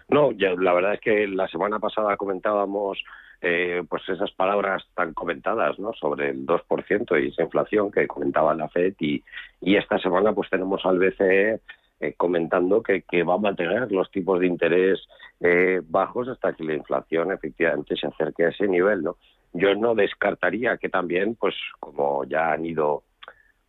No, ya, la verdad es que la semana pasada comentábamos eh, pues esas palabras tan comentadas ¿no? sobre el 2% y esa inflación que comentaba la FED y, y esta semana pues tenemos al BCE eh, comentando que, que, va a mantener los tipos de interés eh, bajos hasta que la inflación efectivamente se acerque a ese nivel. ¿no? Yo no descartaría que también, pues como ya han ido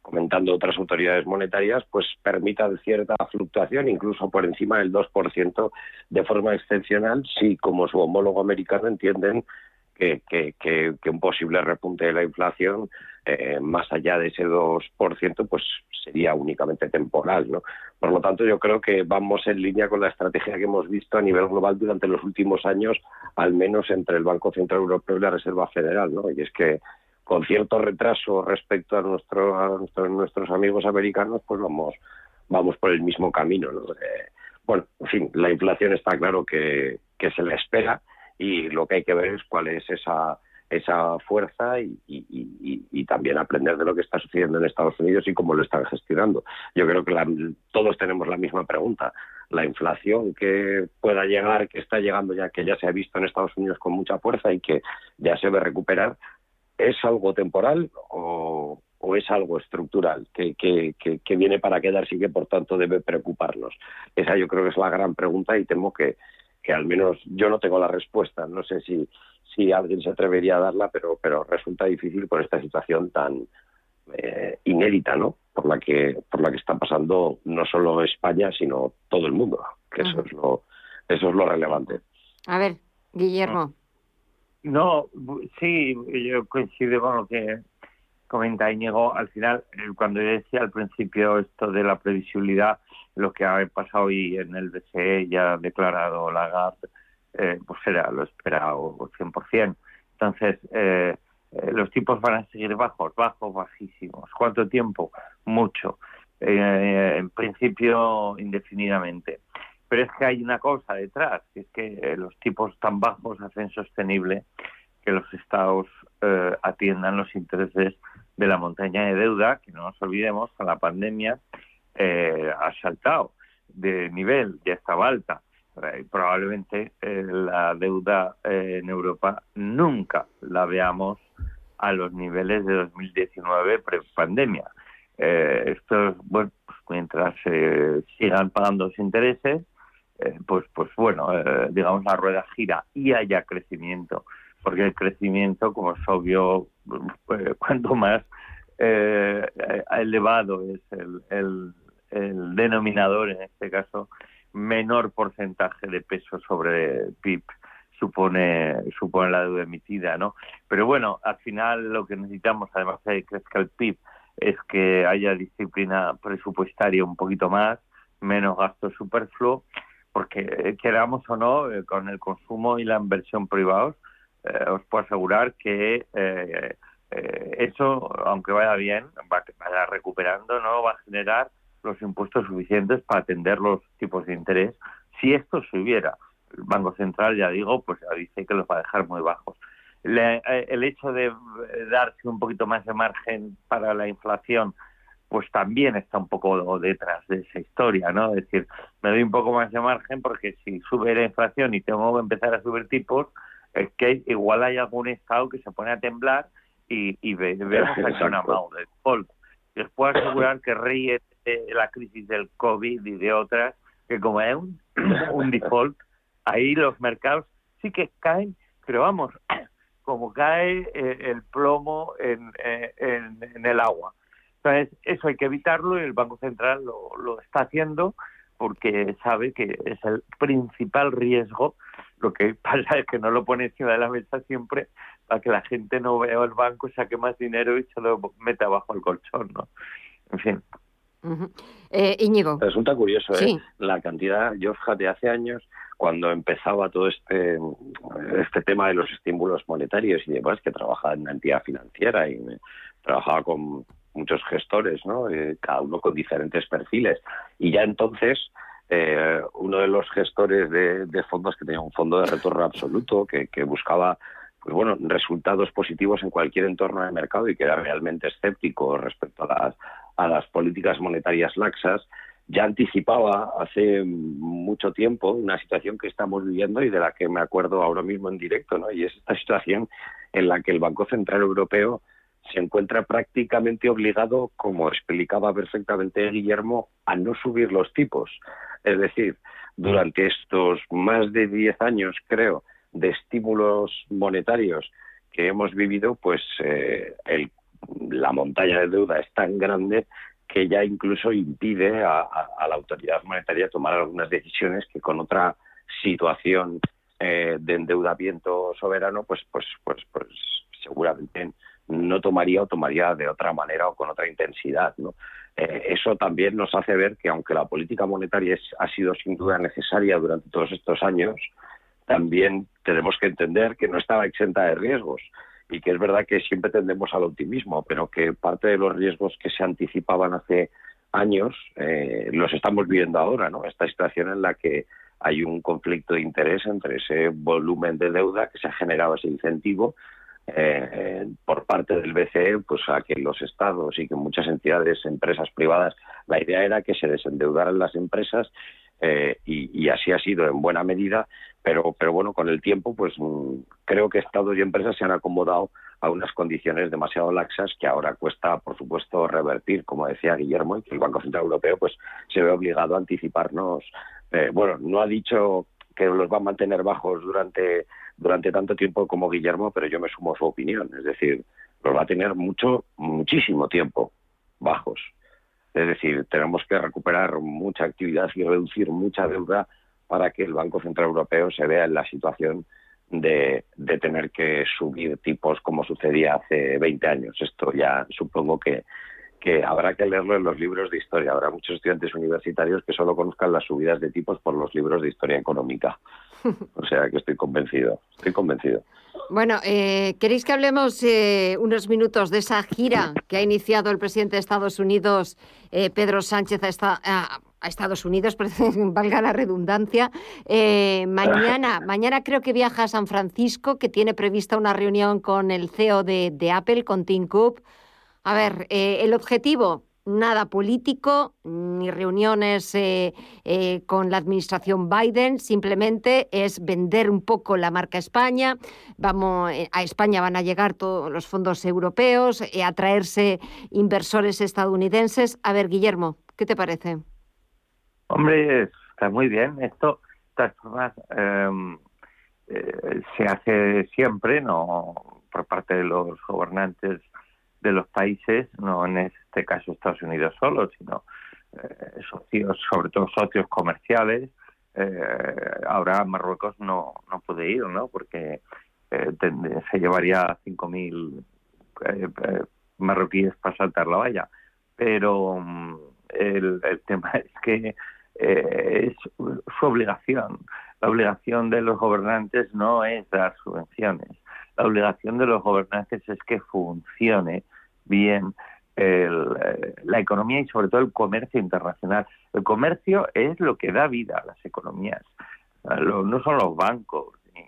comentando otras autoridades monetarias, pues permita cierta fluctuación, incluso por encima del 2% de forma excepcional, si como su homólogo americano entienden que, que, un posible repunte de la inflación eh, más allá de ese 2%, pues sería únicamente temporal. ¿no? Por lo tanto, yo creo que vamos en línea con la estrategia que hemos visto a nivel global durante los últimos años, al menos entre el Banco Central Europeo y la Reserva Federal. ¿no? Y es que con cierto retraso respecto a, nuestro, nuestros amigos americanos, pues vamos, vamos por el mismo camino. Eh, bueno, en fin, la inflación está claro que, que se le espera y lo que hay que ver es cuál es esa esa fuerza y, también aprender de lo que está sucediendo en Estados Unidos y cómo lo están gestionando. Yo creo que todos tenemos la misma pregunta. La inflación que pueda llegar, que está llegando ya, que ya se ha visto en Estados Unidos con mucha fuerza y que ya se ve recuperar, ¿es algo temporal o, es algo estructural que, que, que, viene para quedarse y que por tanto debe preocuparnos? Esa yo creo que es la gran pregunta y temo que, que al menos yo no tengo la respuesta. No sé si, si alguien se atrevería a darla, pero, pero resulta difícil por esta situación tan eh, inédita, ¿no? Por la que por la que está pasando no solo España, sino todo el mundo. Que eso es lo eso es lo relevante. A ver, Guillermo. No, sí, yo coincido con lo que comenta Íñigo. Al final, eh, cuando yo decía al principio esto de la previsibilidad, lo que ha pasado hoy en el BCE ya ha declarado Lagarde, eh, pues era lo esperado 100%. Entonces, eh, eh, los tipos van a seguir bajos, bajos, bajísimos. ¿Cuánto tiempo? Mucho. en principio, indefinidamente. Pero es que hay una cosa detrás, que es que eh, los tipos tan bajos hacen sostenible que los estados eh, atiendan los intereses de la montaña de deuda, que no nos olvidemos, con la pandemia eh, ha saltado de nivel, ya estaba alta. Eh, probablemente eh, la deuda eh, en Europa nunca la veamos a los niveles de 2019 pre-pandemia. esto bueno, pues mientras sigan pagando los intereses, pues, pues bueno, digamos la rueda gira y haya crecimiento, porque el crecimiento, como es obvio, pues, cuanto más elevado es el denominador, en este caso, menor porcentaje de peso sobre PIB supone supone la deuda emitida, ¿no? Pero bueno, al final lo que necesitamos, además de que crezca el PIB, es que haya disciplina presupuestaria un poquito más, menos gasto superfluo, porque eh, queramos o no, eh, con el consumo y la inversión privados, eh, os puedo asegurar que eso, aunque vaya bien, va, vaya recuperando, no va a generar los impuestos suficientes para atender los tipos de interés. Si esto subiera, el Banco Central, ya digo, pues ya dice que los va a dejar muy bajos. Eh, el hecho de darse un poquito más de margen para la inflación, pues también está un poco detrás de esa historia, ¿no? Es decir, me doy un poco más de margen porque si sube la inflación y tengo que empezar a subir tipos, es que igual hay algún estado que se pone a temblar y, y ve, vemos aquí una de default. Les puedo asegurar que Reyes la crisis del COVID y de otras, que como es un, [COUGHS] un default, ahí los mercados sí que caen, pero vamos, [COUGHS] como cae eh, el plomo en, eh, en, en, el agua. Entonces, eso hay que evitarlo y el Banco Central lo, lo está haciendo porque sabe que es el principal riesgo. Lo que [LAUGHS] pasa es que no lo pone encima de la mesa siempre para que la gente no vea el banco, saque más dinero y se lo meta bajo el colchón, ¿no? En fin, eh, Íñigo. Resulta curioso, ¿eh? La cantidad, yo fíjate, hace años, cuando empezaba todo este, este tema de los estímulos monetarios y demás, que trabajaba en una entidad financiera y trabajaba con muchos gestores, ¿no? Eh, cada uno con diferentes perfiles. Y ya entonces, eh, uno de los gestores de, de, fondos que tenía un fondo de retorno absoluto, que, que buscaba pues bueno, resultados positivos en cualquier entorno de mercado y que era realmente escéptico respecto a las, a las políticas monetarias laxas, ya anticipaba hace mucho tiempo una situación que estamos viviendo y de la que me acuerdo ahora mismo en directo, ¿no? Y es esta situación en la que el Banco Central Europeo se encuentra prácticamente obligado, como explicaba perfectamente Guillermo, a no subir los tipos. Es decir, durante estos más de 10 años, creo, de estímulos monetarios que hemos vivido, pues eh, la montaña de deuda es tan grande que ya incluso impide a, la autoridad monetaria tomar algunas decisiones que con otra situación eh, de endeudamiento soberano, pues, pues, pues, pues seguramente no tomaría o tomaría de otra manera o con otra intensidad. ¿no? Eh, eso también nos hace ver que aunque la política monetaria ha sido sin duda necesaria durante todos estos años, también tenemos que entender que no estaba exenta de riesgos y que es verdad que siempre tendemos al optimismo, pero que parte de los riesgos que se anticipaban hace años eh, los estamos viviendo ahora, ¿no? Esta situación en la que hay un conflicto de interés entre ese volumen de deuda que se ha generado ese incentivo eh, por parte del BCE, pues a que los estados y que muchas entidades, empresas privadas, la idea era que se desendeudaran las empresas eh, y, así ha sido en buena medida, pero, pero bueno, con el tiempo, pues mm, creo que Estados y empresas se han acomodado a unas condiciones demasiado laxas que ahora cuesta, por supuesto, revertir, como decía Guillermo, y que el Banco Central Europeo pues se ve obligado a anticiparnos. Eh, bueno, no ha dicho que los va a mantener bajos durante durante tanto tiempo como Guillermo, pero yo me sumo a su opinión, es decir, los va a tener mucho, muchísimo tiempo bajos. Es decir, tenemos que recuperar mucha actividad y reducir mucha deuda para que el Banco Central Europeo se vea en la situación de, tener que subir tipos como sucedía hace 20 años. Esto ya supongo que, que habrá que leerlo en los libros de historia. Habrá muchos estudiantes universitarios que solo conozcan las subidas de tipos por los libros de historia económica. [LAUGHS] O sea que estoy convencido, estoy convencido. Bueno, eh, ¿queréis que hablemos eh, unos minutos de esa gira que ha iniciado el presidente de Estados Unidos, eh, Pedro Sánchez, a, esta, a, Estados Unidos, [LAUGHS] valga la redundancia? mañana, [LAUGHS] mañana creo que viaja a San Francisco, que tiene prevista una reunión con el CEO de, de Apple, con Tim Cook. A ver, el objetivo, nada político, ni reuniones eh, eh, con la administración Biden, simplemente es vender un poco la marca España. Vamos, eh, a España van a llegar todos los fondos europeos, atraerse inversores estadounidenses. A ver, Guillermo, ¿qué te parece? Hombre, está muy bien. Esto, estas formas, em, se hace siempre, no por parte de los gobernantes de los países, no en este caso Estados Unidos solo, sino eh, socios, sobre todo socios comerciales. Eh, ahora Marruecos no, no puede ir, ¿no? Porque eh, se llevaría 5.000 eh, marroquíes para saltar la valla. Pero mm, el, el, tema [LAUGHS] es que es su obligación. La obligación de los gobernantes no es dar subvenciones. La obligación de los gobernantes es que funcione bien el, la economía y sobre todo el comercio internacional. El comercio es lo que da vida a las economías, no son los bancos. Ni,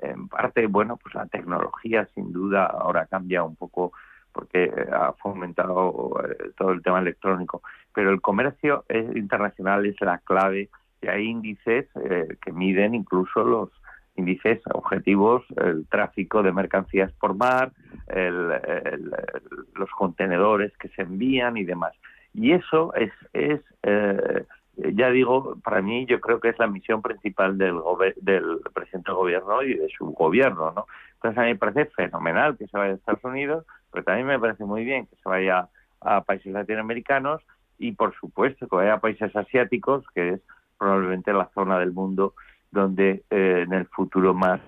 en parte, bueno, pues la tecnología sin duda ahora cambia un poco porque ha fomentado eh, todo el tema electrónico, pero el comercio internacional es la clave y hay índices eh, que miden incluso los índices objetivos, el tráfico de mercancías por mar, los contenedores que se envían y demás. Y eso es, es eh, ya digo, para mí yo creo que es la misión principal del, del presidente del gobierno y de su gobierno, ¿no? Entonces a mí me parece fenomenal que se vaya a Estados Unidos, pero también me parece muy bien que se vaya a países latinoamericanos y por supuesto que vaya a países asiáticos, que es probablemente la zona del mundo donde eh, en el futuro más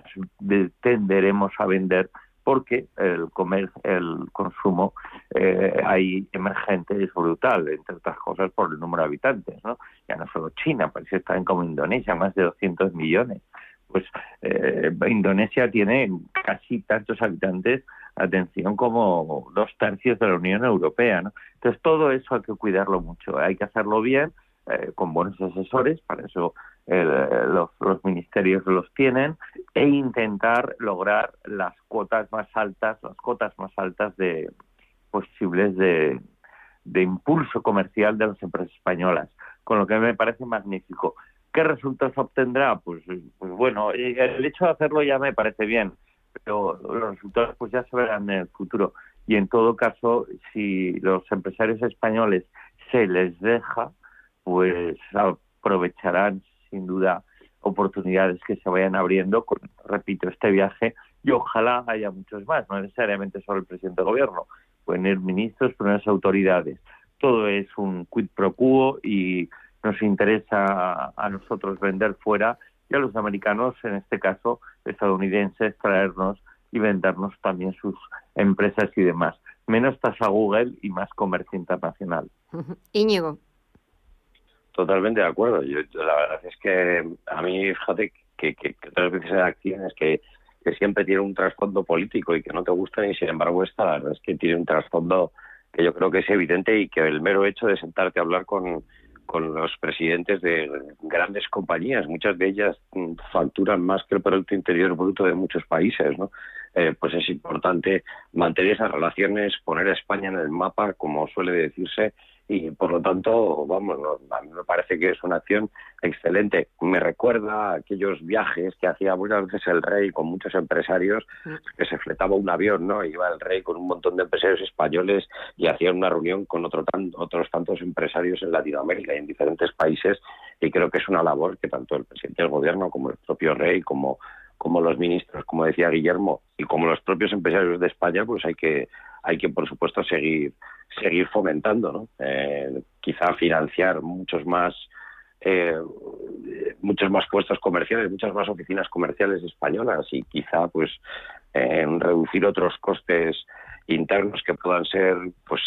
tenderemos a vender porque el comer, el consumo eh, ahí emergente es brutal, entre otras cosas por el número de habitantes, ¿no? Ya no solo China, parece que como Indonesia, más de 200 millones. Pues eh, Indonesia tiene casi tantos habitantes, atención, como dos tercios de la Unión Europea. Entonces todo eso hay que cuidarlo mucho, hay que hacerlo bien, eh, con buenos asesores, para eso los, los, ministerios los tienen, e intentar lograr las cuotas más altas, las cuotas más altas de posibles de, de impulso comercial de las empresas españolas, con lo que me parece magnífico. ¿Qué resultados obtendrá? Pues, pues bueno, el hecho de hacerlo ya me parece bien, pero los resultados pues ya se verán en el futuro. Y en todo caso, si los empresarios españoles se les deja, pues aprovecharán sin duda oportunidades que se vayan abriendo con, repito, este viaje y ojalá haya muchos más, no necesariamente solo el presidente de gobierno, pueden ir ministros, primeras autoridades. Todo es un quid pro quo y nos interesa a nosotros vender fuera y a los americanos, en este caso estadounidenses, traernos y vendernos también sus empresas y demás. Menos tasa Google y más comercio internacional. [LAUGHS] Íñigo. Totalmente de acuerdo. Yo, la verdad es que a mí, fíjate, que, otras veces hay acciones que, siempre tienen un trasfondo político y que no te gustan y sin embargo esta la verdad es que tiene un trasfondo que yo creo que es evidente y que el mero hecho de sentarte a hablar con, con los presidentes de grandes compañías, muchas de ellas mm, facturan más que el Producto Interior Bruto de muchos países, ¿no? Eh, pues es importante mantener esas relaciones, poner a España en el mapa, como suele decirse, y por lo tanto, vamos, a mí me parece que es una acción excelente. Me recuerda a aquellos viajes que hacía muchas veces el rey con muchos empresarios, mm. que se fletaba un avión, ¿no? Iba el rey con un montón de empresarios españoles y hacía una reunión con otro otros tantos empresarios en Latinoamérica y en diferentes países y creo que es una labor que tanto el presidente del gobierno como el propio rey, como como los ministros, como decía Guillermo, y como los propios empresarios de España, pues hay que, hay que por supuesto seguir, seguir fomentando, ¿no? Eh, quizá financiar muchos más, eh, muchos más puestos comerciales, muchas más oficinas comerciales españolas y quizá, pues, en reducir otros costes internos que puedan ser, pues,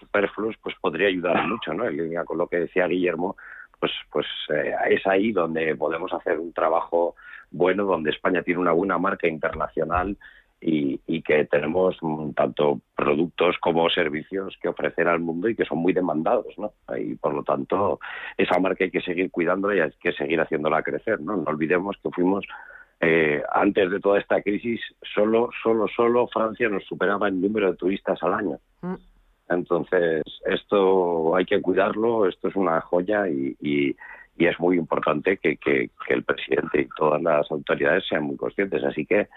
superfluos, pues podría ayudar mucho, ¿no? En línea con lo que decía Guillermo, pues, pues eh, es ahí donde podemos hacer un trabajo bueno, donde España tiene una buena marca internacional y, que tenemos tanto productos como servicios que ofrecer al mundo y que son muy demandados, ¿no? Y por lo tanto, esa marca hay que seguir cuidándola y hay que seguir haciéndola crecer, ¿no? No olvidemos que fuimos eh, antes de toda esta crisis, solo, solo, solo Francia nos superaba en número de turistas al año. Mm. Entonces, esto hay que cuidarlo, esto es una joya y, y, y es muy importante que, que, que, el presidente y todas las autoridades sean muy conscientes. Así que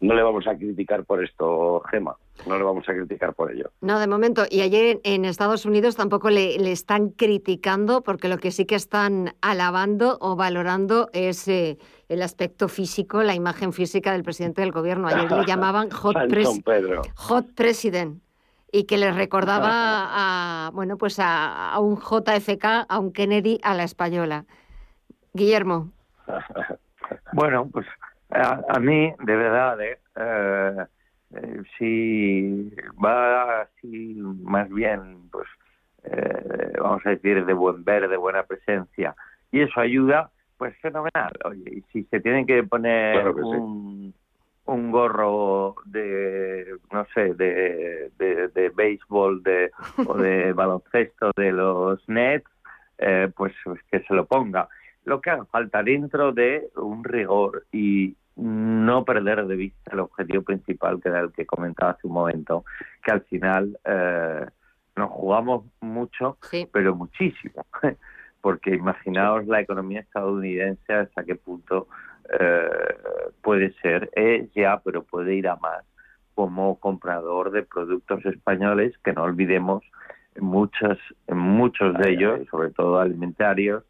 no le vamos a criticar por esto, Gema, no le vamos a criticar por ello. No, de momento. Y ayer en Estados Unidos tampoco le, le están criticando, porque lo que sí que están alabando o valorando es eh, el aspecto físico, la imagen física del presidente del gobierno. Ayer le [LAUGHS] llamaban Hot, pres hot President y que les recordaba [LAUGHS] a, bueno, pues a, a, un JFK, a un Kennedy a la española. Guillermo. Bueno, pues a, a mí, de verdad, eh, eh, eh, si va así más bien, pues eh, vamos a decir, de buen ver, de buena presencia, y eso ayuda, pues fenomenal. Oye, y si se tienen que poner Claro que sí. un, un gorro de, no sé, de, de, de béisbol de, o de [LAUGHS] baloncesto de los Nets, eh, pues, pues que se lo ponga. Lo que haga falta dentro de un rigor y no perder de vista el objetivo principal que era el que comentaba hace un momento, que al final eh, nos jugamos mucho, pero muchísimo, [LAUGHS] porque imaginaos la economía estadounidense hasta qué punto eh, puede ser, es ya, pero puede ir a más como comprador de productos españoles, que no olvidemos, muchos, muchos de ellos, sobre todo alimentarios,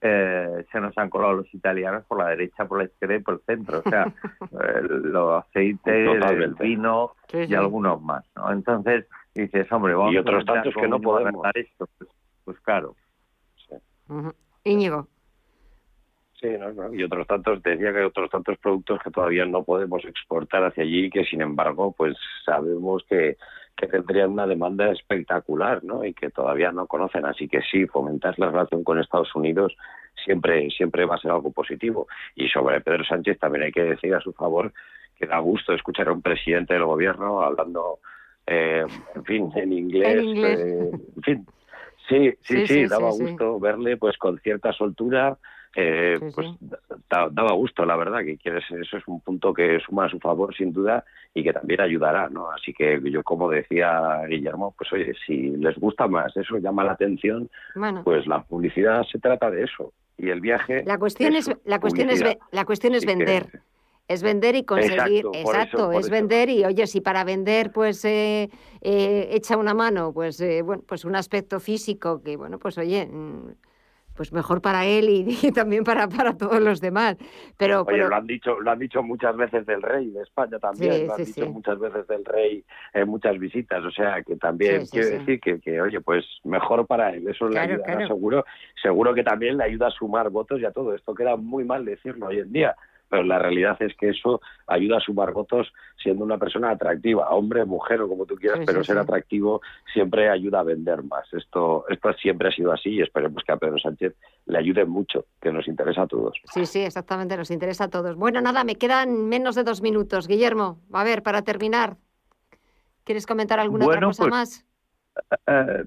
eh, se nos han colado los italianos por la derecha, por la izquierda y por el centro. O sea, [LAUGHS] eh, los aceites, el vino Sí, y sí. algunos más, ¿no? Entonces dices, hombre, vamos Y a otros plantear tantos que no a podemos. esto. Pues, pues claro. Ujú. Íñigo. Sí, no, no. y otros tantos, decía que hay otros tantos productos que todavía no podemos exportar hacia allí, que sin embargo, pues sabemos que, que tendrían una demanda espectacular, ¿no? Y que todavía no conocen. Así que sí, fomentar la relación con Estados Unidos siempre, siempre va a ser algo positivo. Y sobre Pedro Sánchez también hay que decir a su favor que da gusto escuchar a un presidente del gobierno hablando, eh, en fin, en inglés. En inglés. eh, en fin, sí, Sí, sí, sí, sí, daba gusto verle pues con cierta soltura. Eh, pues da- daba gusto, la verdad, que quieres, eso es un punto que suma a su favor, sin duda, y que también ayudará, ¿no? Así que yo, como decía Guillermo, pues oye, si les gusta más, eso llama la atención, Bueno. pues la publicidad se trata de eso. Y el viaje. La cuestión es, la cuestión es, la cuestión es que- vender. Es vender y conseguir, Exacto, eso, es eso. vender y oye, si para vender pues eh, eh, echa una mano, pues eh, bueno, pues un aspecto físico que bueno, pues oye, mm, pues mejor para él y, [LAUGHS] y también para, para todos los demás. Pero, Oye, pero lo han dicho, lo han dicho muchas veces del rey de España también, Sí, lo han sí, dicho sí. muchas veces del rey en muchas visitas, o sea que también quiero decir que, que, oye, pues mejor para él, eso le Claro, ayudará claro. seguro, seguro que también le ayuda a sumar votos y a todo esto queda muy mal decirlo hoy en día, pero la realidad es que eso ayuda a sumar votos siendo una persona atractiva, hombre, mujer o como tú quieras, Sí, pero sí, ser sí. atractivo siempre ayuda a vender más. Esto, esto siempre ha sido así y esperemos que a Pedro Sánchez le ayude mucho, que nos interesa a todos. sí, sí, exactamente, nos interesa a todos. Bueno, nada, me quedan menos de dos minutos. Guillermo, a ver, para terminar, ¿quieres comentar alguna otra cosa pues, más? Eh,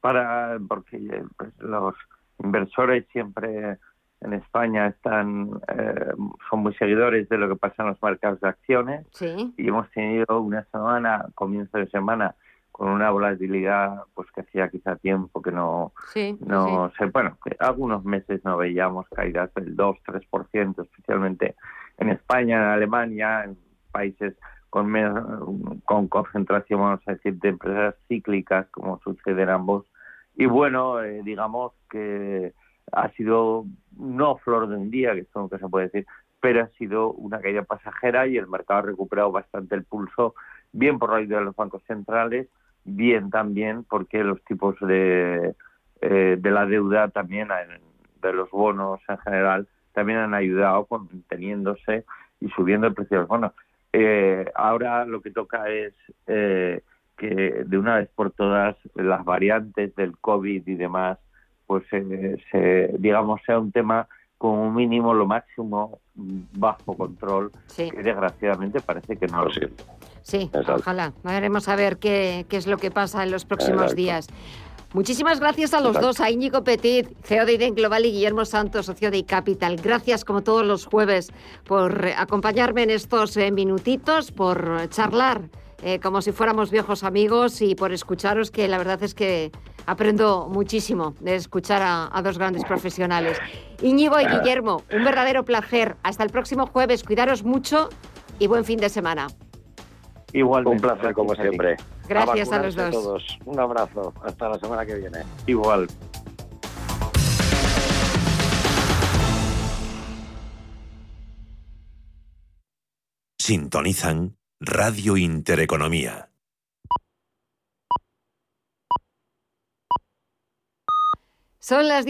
para porque eh, pues, los inversores siempre en España están eh, son muy seguidores de lo que pasa en los mercados de acciones. Sí. y hemos tenido una semana comienzo de semana con una volatilidad pues que hacía quizá tiempo que no Sí, sí, no sé. Bueno que algunos meses no veíamos caídas del 2 3% especialmente en España en Alemania en países con menos con concentración vamos a decir de empresas cíclicas como sucede en ambos. Y bueno eh, digamos que ha sido no flor de un día que esto nunca se puede decir pero ha sido una caída pasajera y el mercado ha recuperado bastante el pulso bien por la ayuda de los bancos centrales bien también porque los tipos de eh, de la deuda también de los bonos en general también han ayudado conteniéndose y subiendo el precio de los bonos. Eh, ahora lo que toca es eh, que de una vez por todas las variantes del COVID y demás, pues eh, se, digamos sea un tema como mínimo lo máximo bajo control, que desgraciadamente parece que no lo es. Sí, ojalá. Veremos a ver qué, qué es lo que pasa en los próximos Exacto. días. Muchísimas gracias a los Exacto. dos, a Íñigo Petit, CEO de Iden Global y Guillermo Santos, socio de iCapital. Gracias, como todos los jueves, por acompañarme en estos eh, minutitos, por charlar eh, como si fuéramos viejos amigos y por escucharos, que la verdad es que aprendo muchísimo de escuchar a, dos grandes profesionales. Íñigo y Guillermo, un verdadero placer. Hasta el próximo jueves. Cuidaros mucho y buen fin de semana. Igual. Un placer, como siempre. Gracias a, los dos. Todos. Un abrazo. Hasta la semana que viene. Igual. Sintonizan Radio Intereconomía. Son las